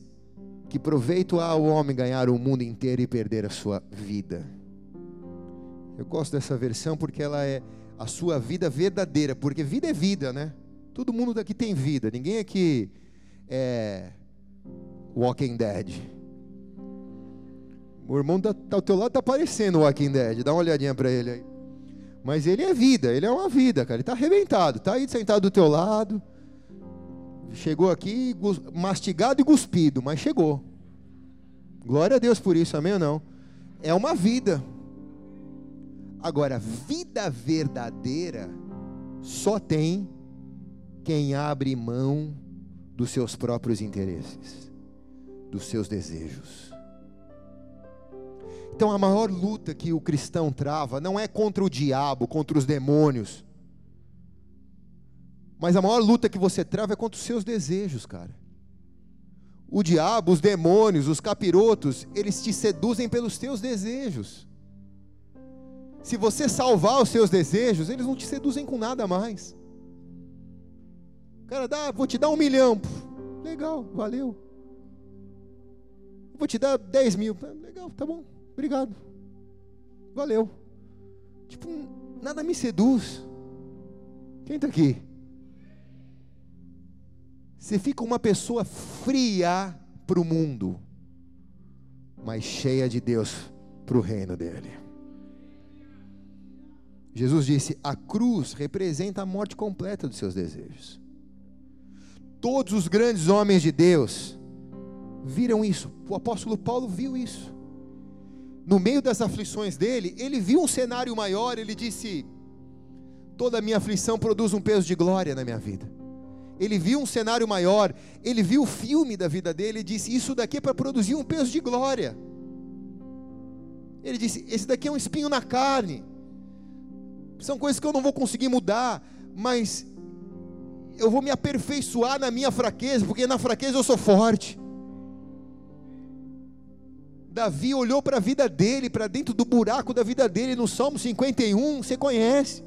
que proveito há ao homem ganhar o mundo inteiro e perder a sua vida? Eu gosto dessa versão porque ela é a sua vida verdadeira, porque vida é vida, né? Todo mundo daqui tem vida, ninguém aqui é Walking Dead. O irmão tá, tá ao teu lado tá parecendo Walking Dead, dá uma olhadinha para ele aí. Mas ele é vida, ele é uma vida, cara. Ele está arrebentado, está aí sentado do teu lado. Chegou aqui mastigado e cuspido, mas chegou. Glória a Deus por isso, amém ou não? É uma vida. Agora, vida verdadeira só tem quem abre mão dos seus próprios interesses, dos seus desejos. Então a maior luta que o cristão trava não é contra o diabo, contra os demônios. Mas a maior luta que você trava é contra os seus desejos, cara. O diabo, os demônios, os capirotos, eles te seduzem pelos teus desejos. Se você salvar os seus desejos, eles não te seduzem com nada mais. Cara, dá, vou te dar um milhão. Legal, valeu. Vou te dar dez mil. Legal, tá bom. Obrigado. Valeu. Tipo, nada me seduz. Quem está aqui? Você fica uma pessoa fria para o mundo, mas cheia de Deus para o reino dele. Jesus disse: a cruz representa a morte completa dos seus desejos. Todos os grandes homens de Deus viram isso. O apóstolo Paulo viu isso no meio das aflições dele, ele viu um cenário maior, ele disse: toda a minha aflição produz um peso de glória na minha vida. Ele viu um cenário maior, ele viu o filme da vida dele e disse: Isso daqui é para produzir um peso de glória. Ele disse: Esse daqui é um espinho na carne. São coisas que eu não vou conseguir mudar, mas eu vou me aperfeiçoar na minha fraqueza, porque na fraqueza eu sou forte. Davi olhou para a vida dele, para dentro do buraco da vida dele, no Salmo 51, você conhece.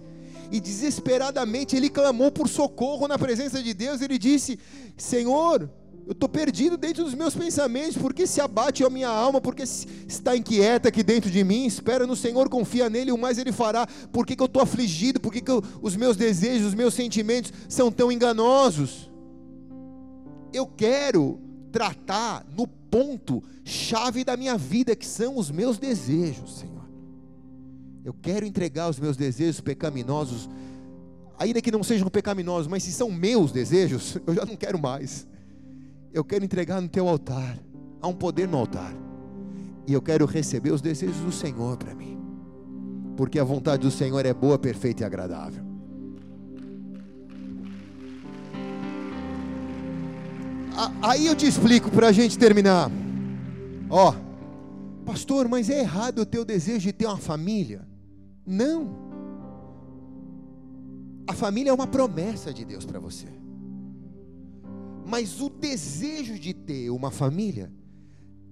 E desesperadamente ele clamou por socorro na presença de Deus. Ele disse: Senhor, eu estou perdido dentro dos meus pensamentos, porque se abate a minha alma, porque está inquieta aqui dentro de mim. Espera no Senhor, confia nele, o mais ele fará. Por que, eu estou afligido? Por que, que eu, os meus desejos, os meus sentimentos são tão enganosos? Eu quero tratar no ponto chave da minha vida, que são os meus desejos, Senhor. Eu quero entregar os meus desejos pecaminosos, ainda que não sejam pecaminosos, mas se são meus desejos, eu já não quero mais. Eu quero entregar no teu altar. Há um poder no altar. E eu quero receber os desejos do Senhor para mim. Porque a vontade do Senhor é boa, perfeita e agradável. Aí eu te explico para a gente terminar. Ó, pastor, mas é errado o teu desejo de ter uma família? Não. A família é uma promessa de Deus para você. Mas o desejo de ter uma família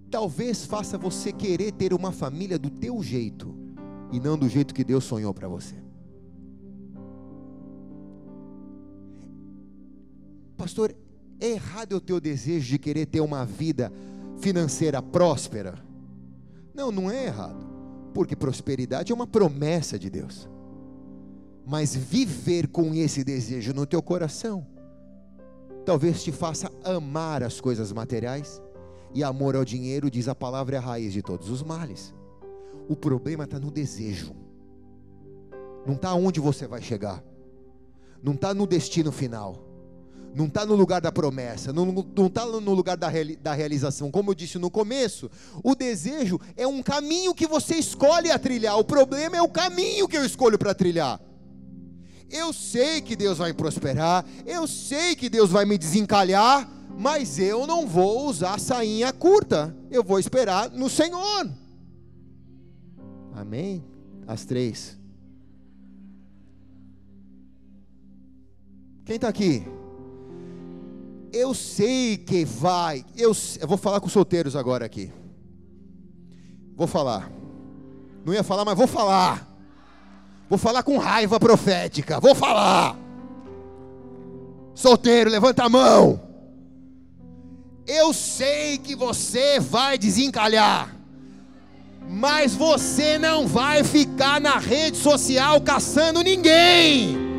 talvez faça você querer ter uma família do teu jeito e não do jeito que Deus sonhou para você. pastor, é errado o teu desejo de querer ter uma vida financeira próspera? Não, não é errado, porque prosperidade é uma promessa de Deus. Mas viver com esse desejo no teu coração, talvez te faça amar as coisas materiais, e amor ao dinheiro, diz a palavra, é a raiz de todos os males. O problema está no desejo, não está onde você vai chegar, não está no destino final não está no lugar da promessa, não está no lugar da, da realização. Como eu disse no começo, o desejo é um caminho que você escolhe a trilhar, o problema é o caminho que eu escolho para trilhar. Eu sei que Deus vai prosperar, eu sei que Deus vai me desencalhar, mas eu não vou usar sainha curta, eu vou esperar no Senhor. Amém? As três. Quem está aqui? Eu sei que vai. Eu, eu vou falar com solteiros agora aqui. Vou falar. Não ia falar, mas vou falar. Vou falar com raiva profética. Vou falar. Solteiro, levanta a mão. Eu sei que você vai desencalhar. Mas você não vai ficar na rede social caçando ninguém.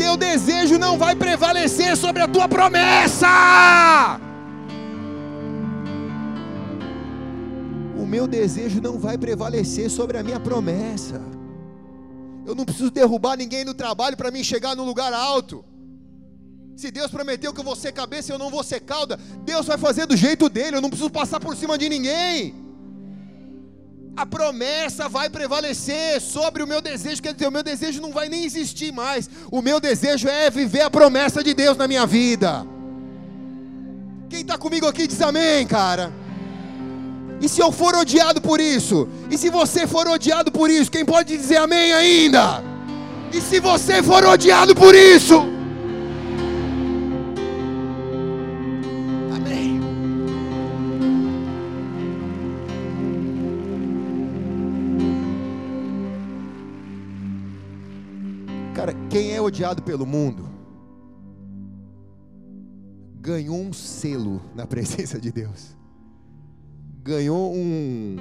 Teu desejo não vai prevalecer sobre a tua promessa. O meu desejo não vai prevalecer sobre a minha promessa. Eu não preciso derrubar ninguém no trabalho para mim chegar no lugar alto. Se Deus prometeu que eu vou ser cabeça e eu não vou ser cauda, Deus vai fazer do jeito dele, eu não preciso passar por cima de ninguém a promessa vai prevalecer sobre o meu desejo, quer dizer, o meu desejo não vai nem existir mais. O meu desejo é viver a promessa de Deus na minha vida. Quem está comigo aqui diz amém, cara. E se eu for odiado por isso? E se você for odiado por isso? Quem pode dizer amém ainda? E se você for odiado por isso? Quem é odiado pelo mundo ganhou um selo na presença de Deus. Ganhou um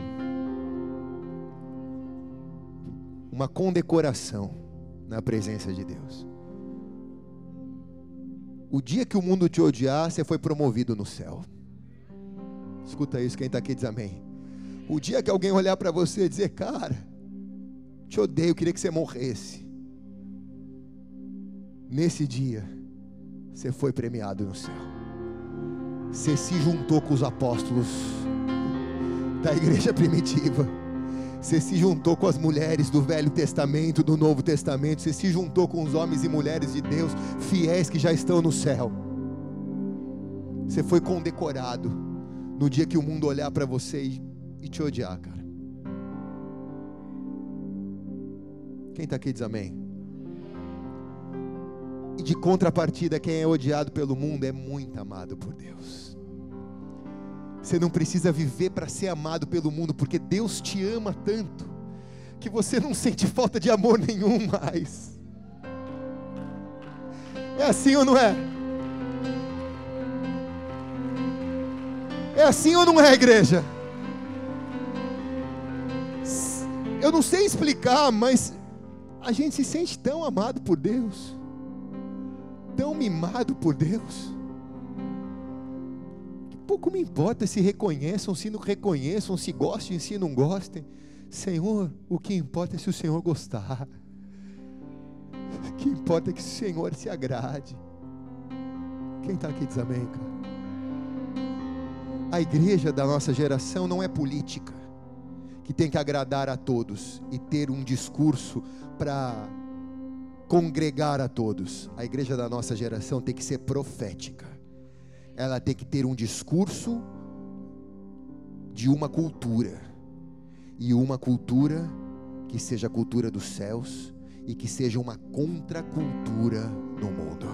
uma condecoração na presença de Deus. O dia que o mundo te odiar, você foi promovido no céu. Escuta isso, quem está aqui diz amém. O dia que alguém olhar para você e dizer, cara, te odeio, queria que você morresse. Nesse dia, você foi premiado no céu. Você se juntou com os apóstolos da igreja primitiva. Você se juntou com as mulheres do Velho Testamento, do Novo Testamento. Você se juntou com os homens e mulheres de Deus, fiéis que já estão no céu. Você foi condecorado no dia que o mundo olhar para você e, te odiar, cara. Quem está aqui diz amém? E de contrapartida, quem é odiado pelo mundo é muito amado por Deus. Você não precisa viver para ser amado pelo mundo, porque Deus te ama tanto que você não sente falta de amor nenhum mais. É assim ou não é? É assim ou não é, igreja? Eu não sei explicar, mas a gente se sente tão amado por Deus mimado por Deus. Que pouco me importa se reconheçam, se não reconheçam, se gostem, se não gostem. Senhor, o que importa é se o Senhor gostar. O que importa é que o Senhor se agrade. Quem está aqui diz amém, cara? A igreja da nossa geração não é política, que tem que agradar a todos e ter um discurso para congregar a todos. A igreja da nossa geração tem que ser profética. Ela tem que ter um discurso de uma cultura. E uma cultura que seja a cultura dos céus e que seja uma contracultura no mundo.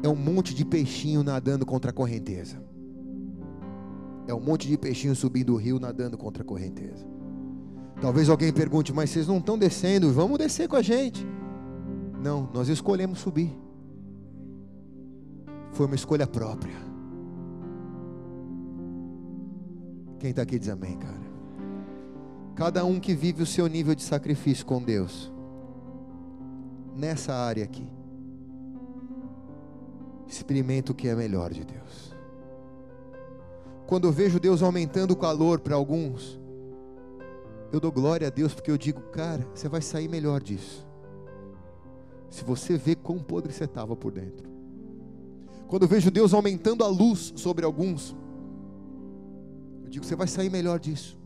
É um monte de peixinho nadando contra a correnteza. É um monte de peixinho subindo o rio nadando contra a correnteza. Talvez alguém pergunte, mas vocês não estão descendo, vamos descer com a gente. Não, nós escolhemos subir. Foi uma escolha própria. Quem está aqui diz amém, cara. Cada um que vive o seu nível de sacrifício com Deus, nessa área aqui, experimenta o que é melhor de Deus. Quando eu vejo Deus aumentando o calor para alguns, eu dou glória a Deus porque eu digo, cara, você vai sair melhor disso. Se você vê quão podre você estava por dentro. Quando eu vejo Deus aumentando a luz sobre alguns, eu digo, você vai sair melhor disso.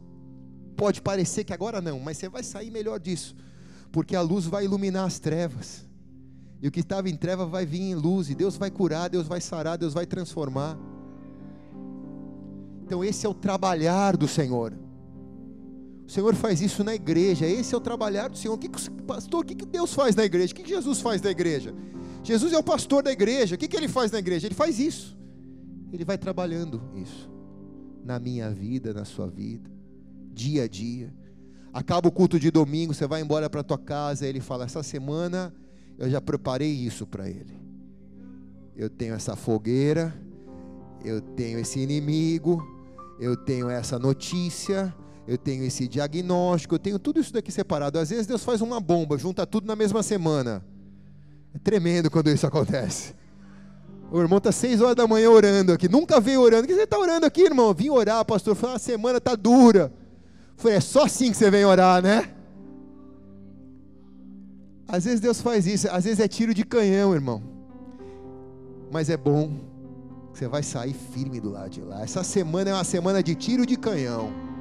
Pode parecer que agora não, mas você vai sair melhor disso, porque a luz vai iluminar as trevas. E o que estava em treva vai vir em luz, e Deus vai curar, Deus vai sarar, Deus vai transformar. Então, esse é o trabalhar do Senhor. O Senhor faz isso na igreja. Esse é o trabalhar do Senhor. O que, que pastor, o que, que Deus faz na igreja? O que, que Jesus faz na igreja? Jesus é o pastor da igreja. O que, que ele faz na igreja? Ele faz isso. Ele vai trabalhando isso na minha vida, na sua vida, dia a dia. Acaba o culto de domingo, você vai embora para tua casa, ele fala: essa semana eu já preparei isso para ele. Eu tenho essa fogueira, eu tenho esse inimigo, eu tenho essa notícia, eu tenho esse diagnóstico, eu tenho tudo isso daqui separado. Às vezes Deus faz uma bomba, junta tudo na mesma semana. É tremendo quando isso acontece. O irmão está seis horas da manhã orando aqui. Nunca veio orando. O que você está orando aqui, irmão? Vim orar, pastor. Foi uma semana está dura. Falei, é só assim que você vem orar, né? Às vezes Deus faz isso. Às vezes é tiro de canhão, irmão. Mas é bom. Você vai sair firme do lado de lá. Essa semana é uma semana de tiro de canhão.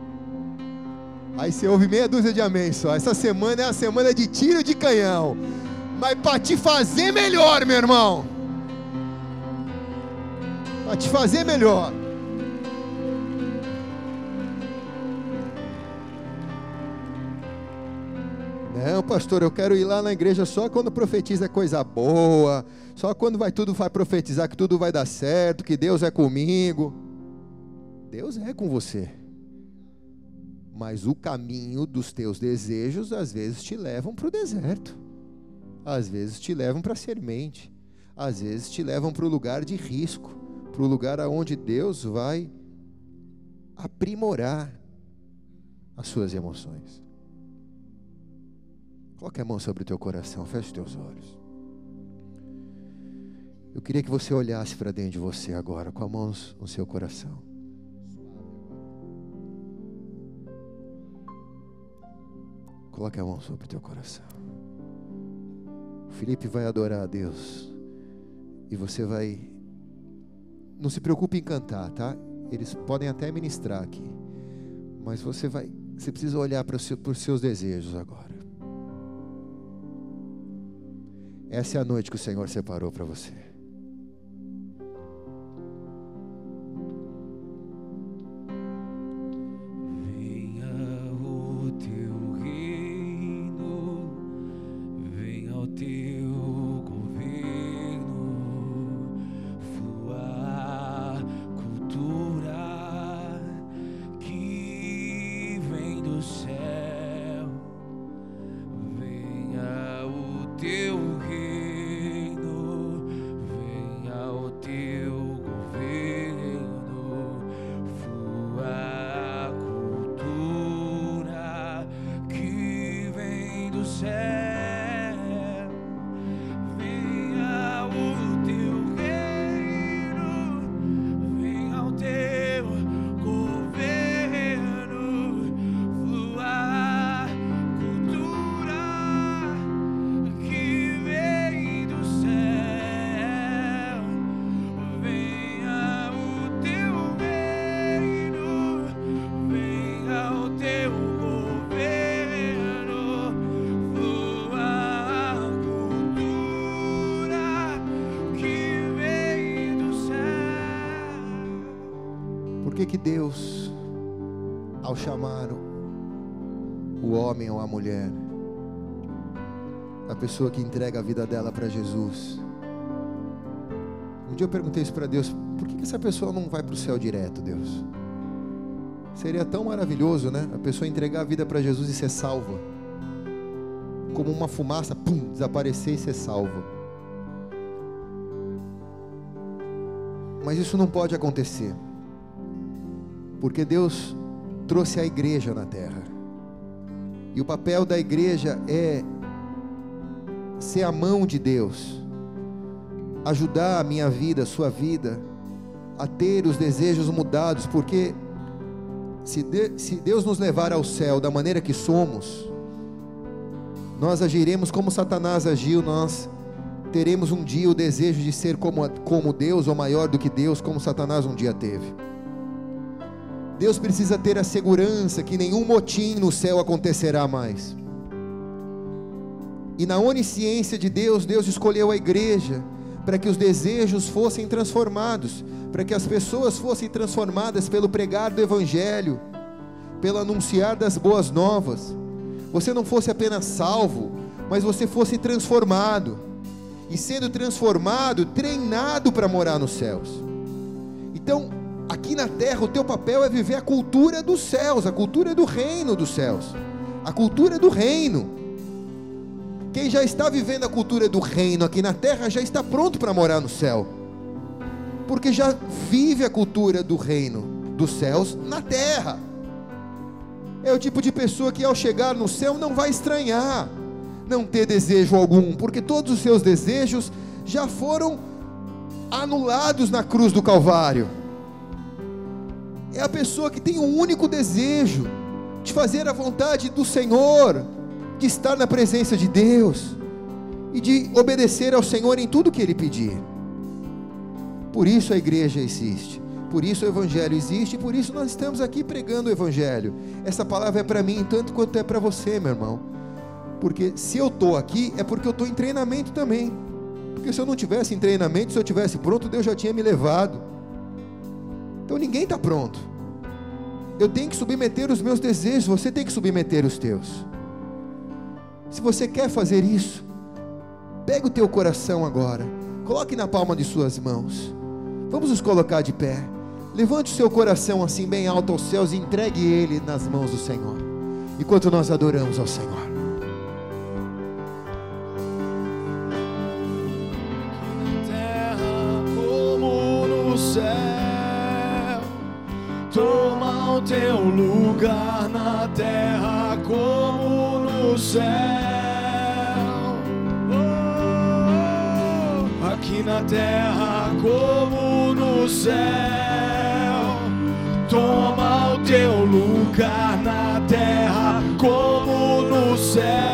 Aí você ouve meia dúzia de amém só. Essa semana é a semana de tiro de canhão. Mas para te fazer melhor, meu irmão. Para te fazer melhor. Não, pastor, eu quero ir lá na igreja só quando profetiza coisa boa, só quando vai tudo vai profetizar que tudo vai dar certo, que Deus é comigo. Deus é com você. Mas o caminho dos teus desejos às vezes te levam para o deserto, às vezes te levam para a semente, às vezes te levam para o lugar de risco, para o lugar aonde Deus vai aprimorar as suas emoções. Coloque a mão sobre o teu coração, feche os teus olhos. Eu queria que você olhasse para dentro de você agora, com a mão no seu coração. Coloque a mão sobre o teu coração. O Felipe vai adorar a Deus. E você vai. Não se preocupe em cantar, tá? Eles podem até ministrar aqui. Mas você vai. Você precisa olhar para os seus desejos agora. Essa é a noite que o Senhor separou para você. Deus, ao chamar o homem ou a mulher, a pessoa que entrega a vida dela para Jesus, um dia eu perguntei isso para Deus: por que essa pessoa não vai para o céu direto, Deus? Seria tão maravilhoso, né? A pessoa entregar a vida para Jesus e ser salva. Como uma fumaça, pum, desaparecer e ser salva. Mas isso não pode acontecer. Porque Deus trouxe a igreja na terra. E o papel da igreja é ser a mão de Deus, ajudar a minha vida, a sua vida, a ter os desejos mudados, porque se, de, se Deus nos levar ao céu da maneira que somos, nós agiremos como Satanás agiu, nós teremos um dia o desejo de ser como, como Deus ou maior do que Deus, como Satanás um dia teve. Deus precisa ter a segurança que nenhum motim no céu acontecerá mais. E na onisciência de Deus, Deus escolheu a igreja para que os desejos fossem transformados, para que as pessoas fossem transformadas pelo pregar do Evangelho, pelo anunciar das boas novas. Você não fosse apenas salvo, mas você fosse transformado, e sendo transformado, treinado para morar nos céus. Então, aqui na terra, o teu papel é viver a cultura dos céus, a cultura do reino dos céus, a cultura do reino. Quem já está vivendo a cultura do reino aqui na terra já está pronto para morar no céu, porque já vive a cultura do reino dos céus na terra. É o tipo de pessoa que ao chegar no céu não vai estranhar, não ter desejo algum, porque todos os seus desejos já foram anulados na cruz do Calvário. É a pessoa que tem um único desejo de fazer a vontade do Senhor, de estar na presença de Deus e de obedecer ao Senhor em tudo que Ele pedir. Por isso a igreja existe, por isso o Evangelho existe, por isso nós estamos aqui pregando o Evangelho. Essa palavra é para mim tanto quanto é para você, meu irmão. Porque se eu estou aqui, é porque eu estou em treinamento também. Porque se eu não tivesse em treinamento, se eu tivesse pronto, Deus já tinha me levado. Então ninguém está pronto. Eu tenho que submeter os meus desejos, você tem que submeter os teus. Se você quer fazer isso, pega o teu coração agora, coloque na palma de suas mãos. Vamos nos colocar de pé. Levante o seu coração assim bem alto aos céus e entregue ele nas mãos do Senhor. Enquanto nós adoramos ao Senhor. O teu lugar na terra como no céu. Oh, aqui na terra como no céu. Toma o teu lugar na terra como no céu.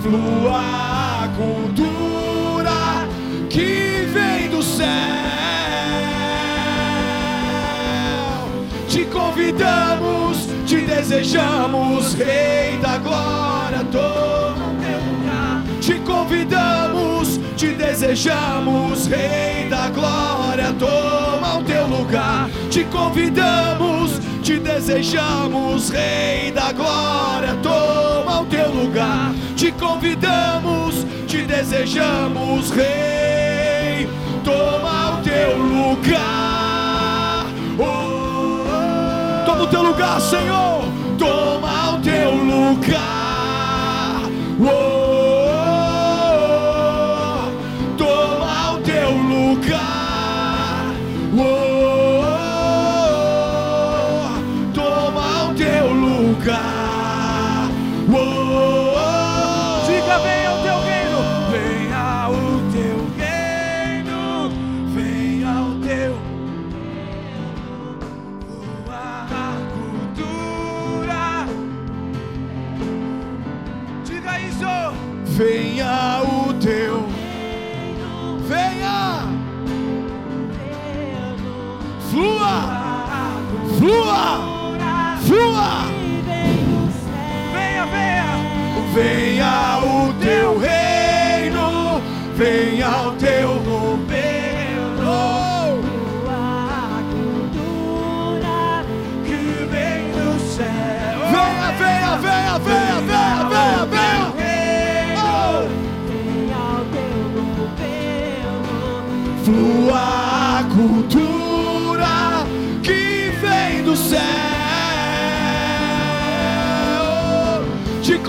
Flua a cultura que vem do céu. Te convidamos, te desejamos, Rei da Glória, toma o teu lugar. Te convidamos, te desejamos, Rei da Glória, toma o teu lugar. Te convidamos, te desejamos, Rei da Glória, toma o teu lugar. Te convidamos, te desejamos, Rei, toma o teu lugar. Oh, oh. Toma o teu lugar, Senhor. Toma o teu lugar. Oh,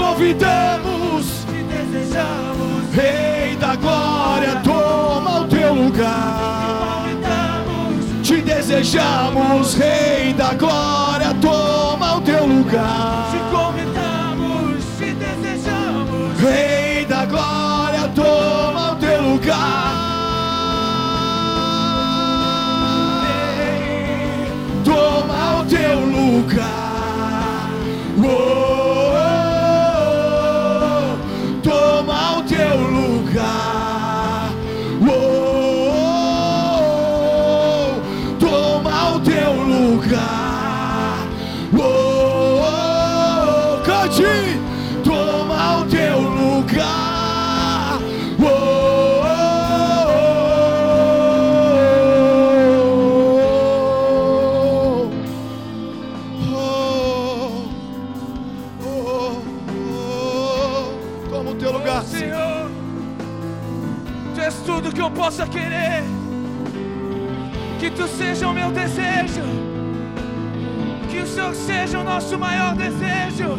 convidamos, Te desejamos, Rei da Glória, toma o teu lugar. convidamos, Te desejamos, Rei da Glória, toma o teu lugar. te convidamos, te desejamos. Rei da glória, toma o teu lugar. Toma o teu lugar. Oh, seja o meu desejo. Que o Senhor seja o nosso maior desejo.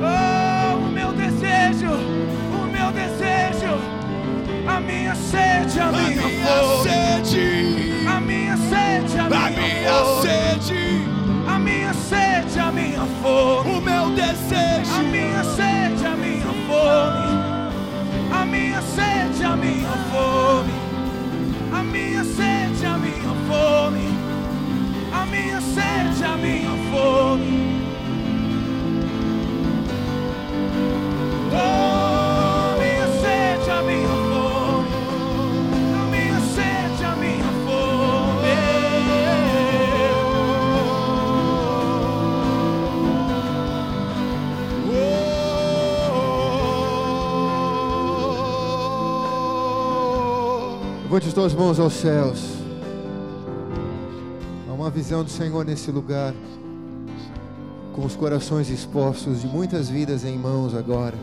Oh, o meu desejo, o meu desejo. A minha sede, a A minha minha fome. sede, A minha sede, a a minha minha fome. sede, A minha sede, a minha fome. o meu desejo. A minha sede, a minha fome. A minha sede, a minha fome. A minha sede, minha fome. Oh, minha sede, minha fome. Minha sede, minha Levante as mãos aos céus. Visão do Senhor nesse lugar. Com os corações expostos de muitas vidas em mãos agora.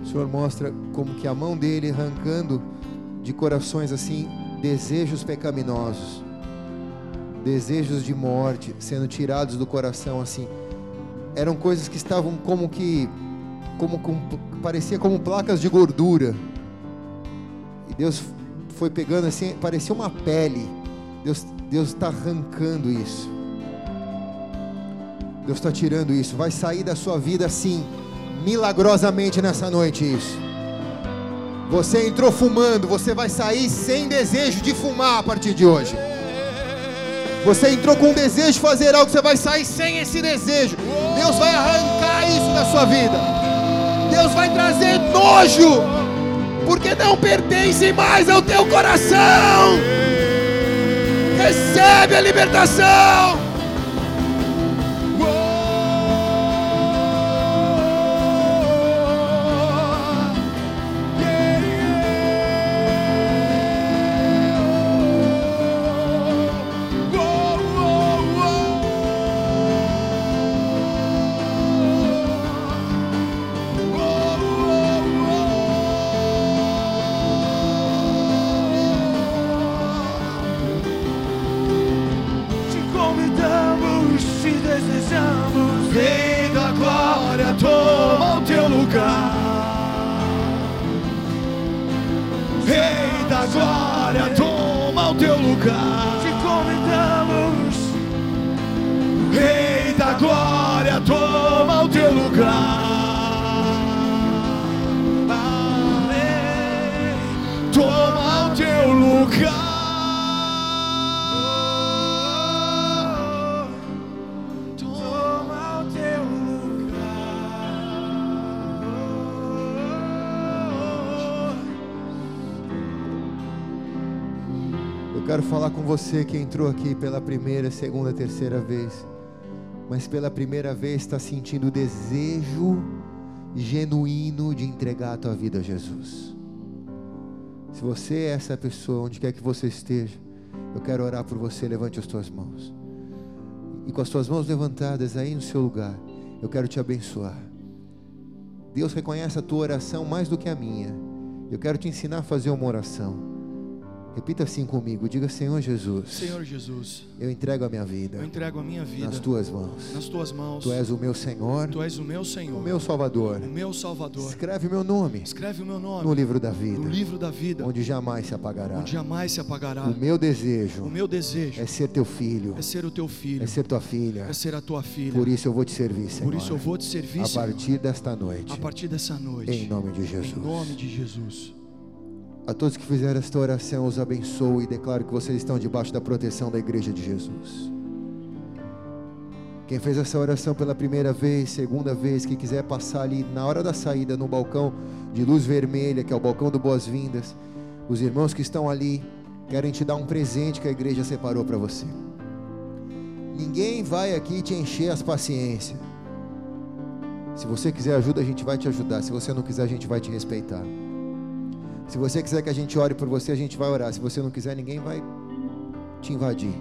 O Senhor mostra como que a mão dele arrancando de corações assim desejos pecaminosos, desejos de morte sendo tirados do coração assim. Eram coisas que estavam como que como com, parecia como placas de gordura. E Deus foi pegando assim, parecia uma pele. Deus Deus está arrancando isso. Deus está tirando isso. Vai sair da sua vida assim, milagrosamente nessa noite isso. Você entrou fumando, você vai sair sem desejo de fumar a partir de hoje. Você entrou com desejo de fazer algo, você vai sair sem esse desejo. Deus vai arrancar isso da sua vida. Deus vai trazer nojo, porque não pertence mais ao teu coração. Recebe a libertação. Você que entrou aqui pela primeira, segunda, terceira vez, mas pela primeira vez está sentindo o desejo genuíno de entregar a tua vida a Jesus. Se você é essa pessoa, onde quer que você esteja, eu quero orar por você. Levante as tuas mãos. E com as tuas mãos levantadas aí no seu lugar, eu quero te abençoar. Deus reconhece a tua oração mais do que a minha. Eu quero te ensinar a fazer uma oração. Repita assim comigo, diga Senhor Jesus. Senhor Jesus, eu entrego a minha vida. Eu entrego a minha vida nas tuas mãos. Nas tuas mãos. Tu és o meu Senhor. Tu és o meu Senhor. O meu Salvador. O meu Salvador. Escreve o meu nome. Escreve o meu nome no livro da vida. No livro da vida. Onde jamais se apagará. Onde jamais se apagará. O meu desejo. O meu desejo é ser teu filho. É ser o teu filho. É ser tua filha. É ser a tua filha. Por isso eu vou te servir, Senhor. Por isso eu vou te servir, A partir desta noite. A partir dessa noite. Em nome de Jesus. Em nome de Jesus. A todos que fizeram esta oração, os abençoo e declaro que vocês estão debaixo da proteção da Igreja de Jesus. Quem fez essa oração pela primeira vez, segunda vez, que quiser passar ali na hora da saída no balcão de luz vermelha, que é o balcão do Boas-Vindas, os irmãos que estão ali querem te dar um presente que a igreja separou para você. Ninguém vai aqui te encher as paciências. Se você quiser ajuda, a gente vai te ajudar. Se você não quiser, a gente vai te respeitar. Se você quiser que a gente ore por você, a gente vai orar. Se você não quiser, ninguém vai te invadir.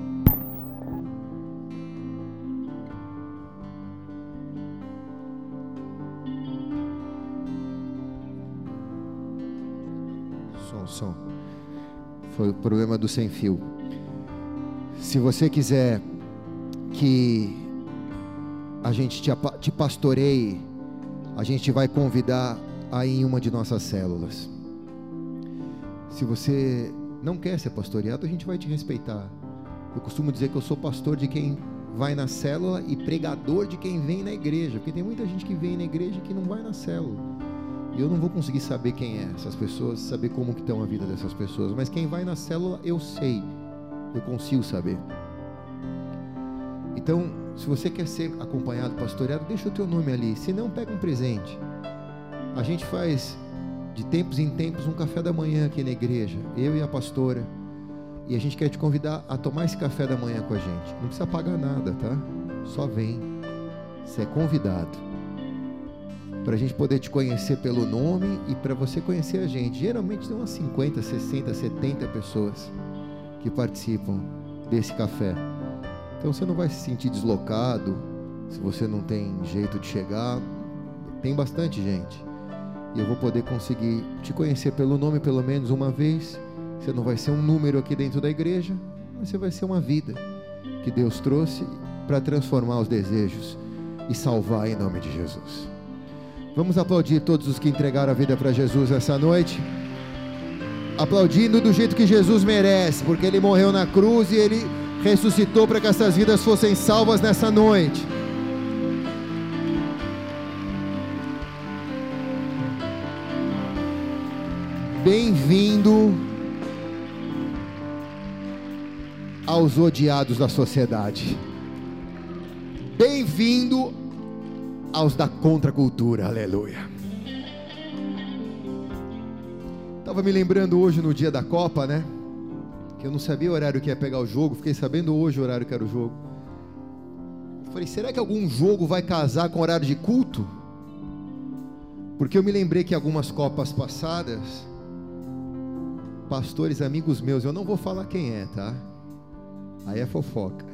Som, som. Foi o problema do sem fio. Se você quiser que a gente te, te pastoreie, a gente vai convidar aí em uma de nossas células. Se você não quer ser pastoreado, a gente vai te respeitar. Eu costumo dizer que eu sou pastor de quem vai na célula e pregador de quem vem na igreja, porque tem muita gente que vem na igreja e que não vai na célula. E eu não vou conseguir saber quem é essas pessoas, saber como que estão a vida dessas pessoas, mas quem vai na célula eu sei. Eu consigo saber. Então, se você quer ser acompanhado, pastoreado, deixa o teu nome ali. Se não, pega um presente. A gente faz de tempos em tempos um café da manhã aqui na igreja, eu e a pastora. E a gente quer te convidar a tomar esse café da manhã com a gente. Não precisa pagar nada, tá? Só vem. Você é convidado. Para a gente poder te conhecer pelo nome e para você conhecer a gente. Geralmente tem umas 50, 60, 70 pessoas que participam desse café. Então você não vai se sentir deslocado. Se você não tem jeito de chegar, tem bastante gente e eu vou poder conseguir te conhecer pelo nome pelo menos uma vez. Você não vai ser um número aqui dentro da igreja, mas você vai ser uma vida que Deus trouxe para transformar os desejos e salvar em nome de Jesus. Vamos aplaudir todos os que entregaram a vida para Jesus essa noite. Aplaudindo do jeito que Jesus merece, porque ele morreu na cruz e ele ressuscitou para que essas vidas fossem salvas nessa noite. Bem-vindo aos odiados da sociedade. Bem-vindo aos da contracultura. Aleluia. Estava me lembrando hoje no dia da Copa, né? Que eu não sabia o horário que ia pegar o jogo. Fiquei sabendo hoje o horário que era o jogo. Falei, será que algum jogo vai casar com horário de culto? Porque eu me lembrei que algumas Copas passadas pastores amigos meus, eu não vou falar quem é, tá? Aí é fofoca.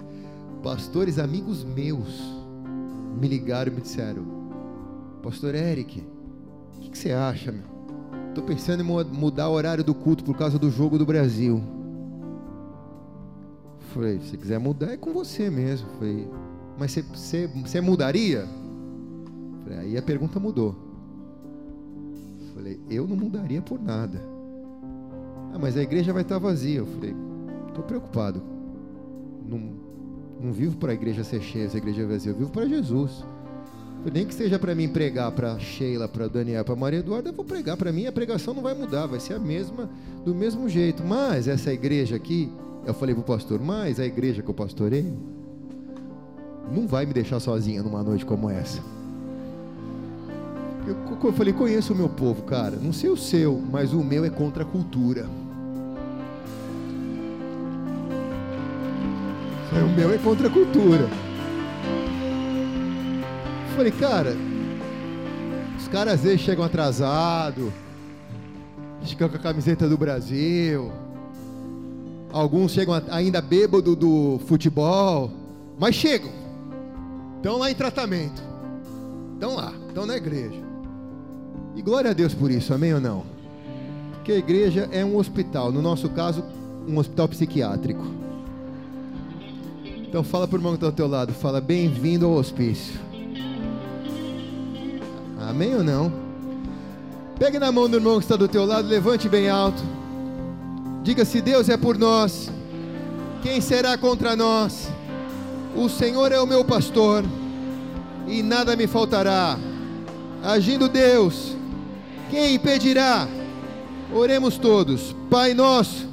Pastores amigos meus me ligaram e me disseram: Pastor Eric, o que, que, você acha, meu? Pensando em mudar o horário do culto por causa do jogo do Brasil. Falei, se quiser mudar é com você mesmo. Falei, mas você, você, você mudaria? Falei, aí a pergunta mudou. Falei, eu não mudaria por nada. Ah, mas a igreja vai estar vazia. Eu falei, estou preocupado. Não, não vivo para a igreja ser cheia, a igreja vazia. Eu vivo para Jesus. Nem que seja para mim pregar para Sheila, para Daniel, para Maria Eduarda, eu vou pregar para mim. A pregação não vai mudar, vai ser a mesma, do mesmo jeito. Mas essa igreja aqui, eu falei para o pastor, mas a igreja que eu pastorei não vai me deixar sozinha numa noite como essa. Eu, eu falei, conheço o meu povo, cara. Não sei o seu, mas o meu é contra a cultura. O meu é contra a cultura. Falei, cara, os caras às vezes chegam atrasados. Ficam com a camiseta do Brasil. Alguns chegam ainda bêbado do futebol, mas chegam. Estão lá em tratamento. Estão lá, estão na igreja. E glória a Deus por isso, amém ou não? Porque a igreja é um hospital, no nosso caso, um hospital psiquiátrico. Então fala para o irmão que está ao teu lado, fala bem-vindo ao hospício. Amém ou não? Pegue na mão do irmão que está do teu lado, levante bem alto. Diga: se Deus é por nós, quem será contra nós? O Senhor é o meu pastor, e nada me faltará. Agindo Deus, quem impedirá? Oremos todos. Pai nosso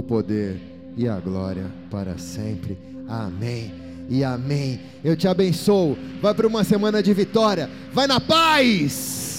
o poder e a glória para sempre. Amém e amém. Eu te abençoo. Vai para uma semana de vitória. Vai na paz.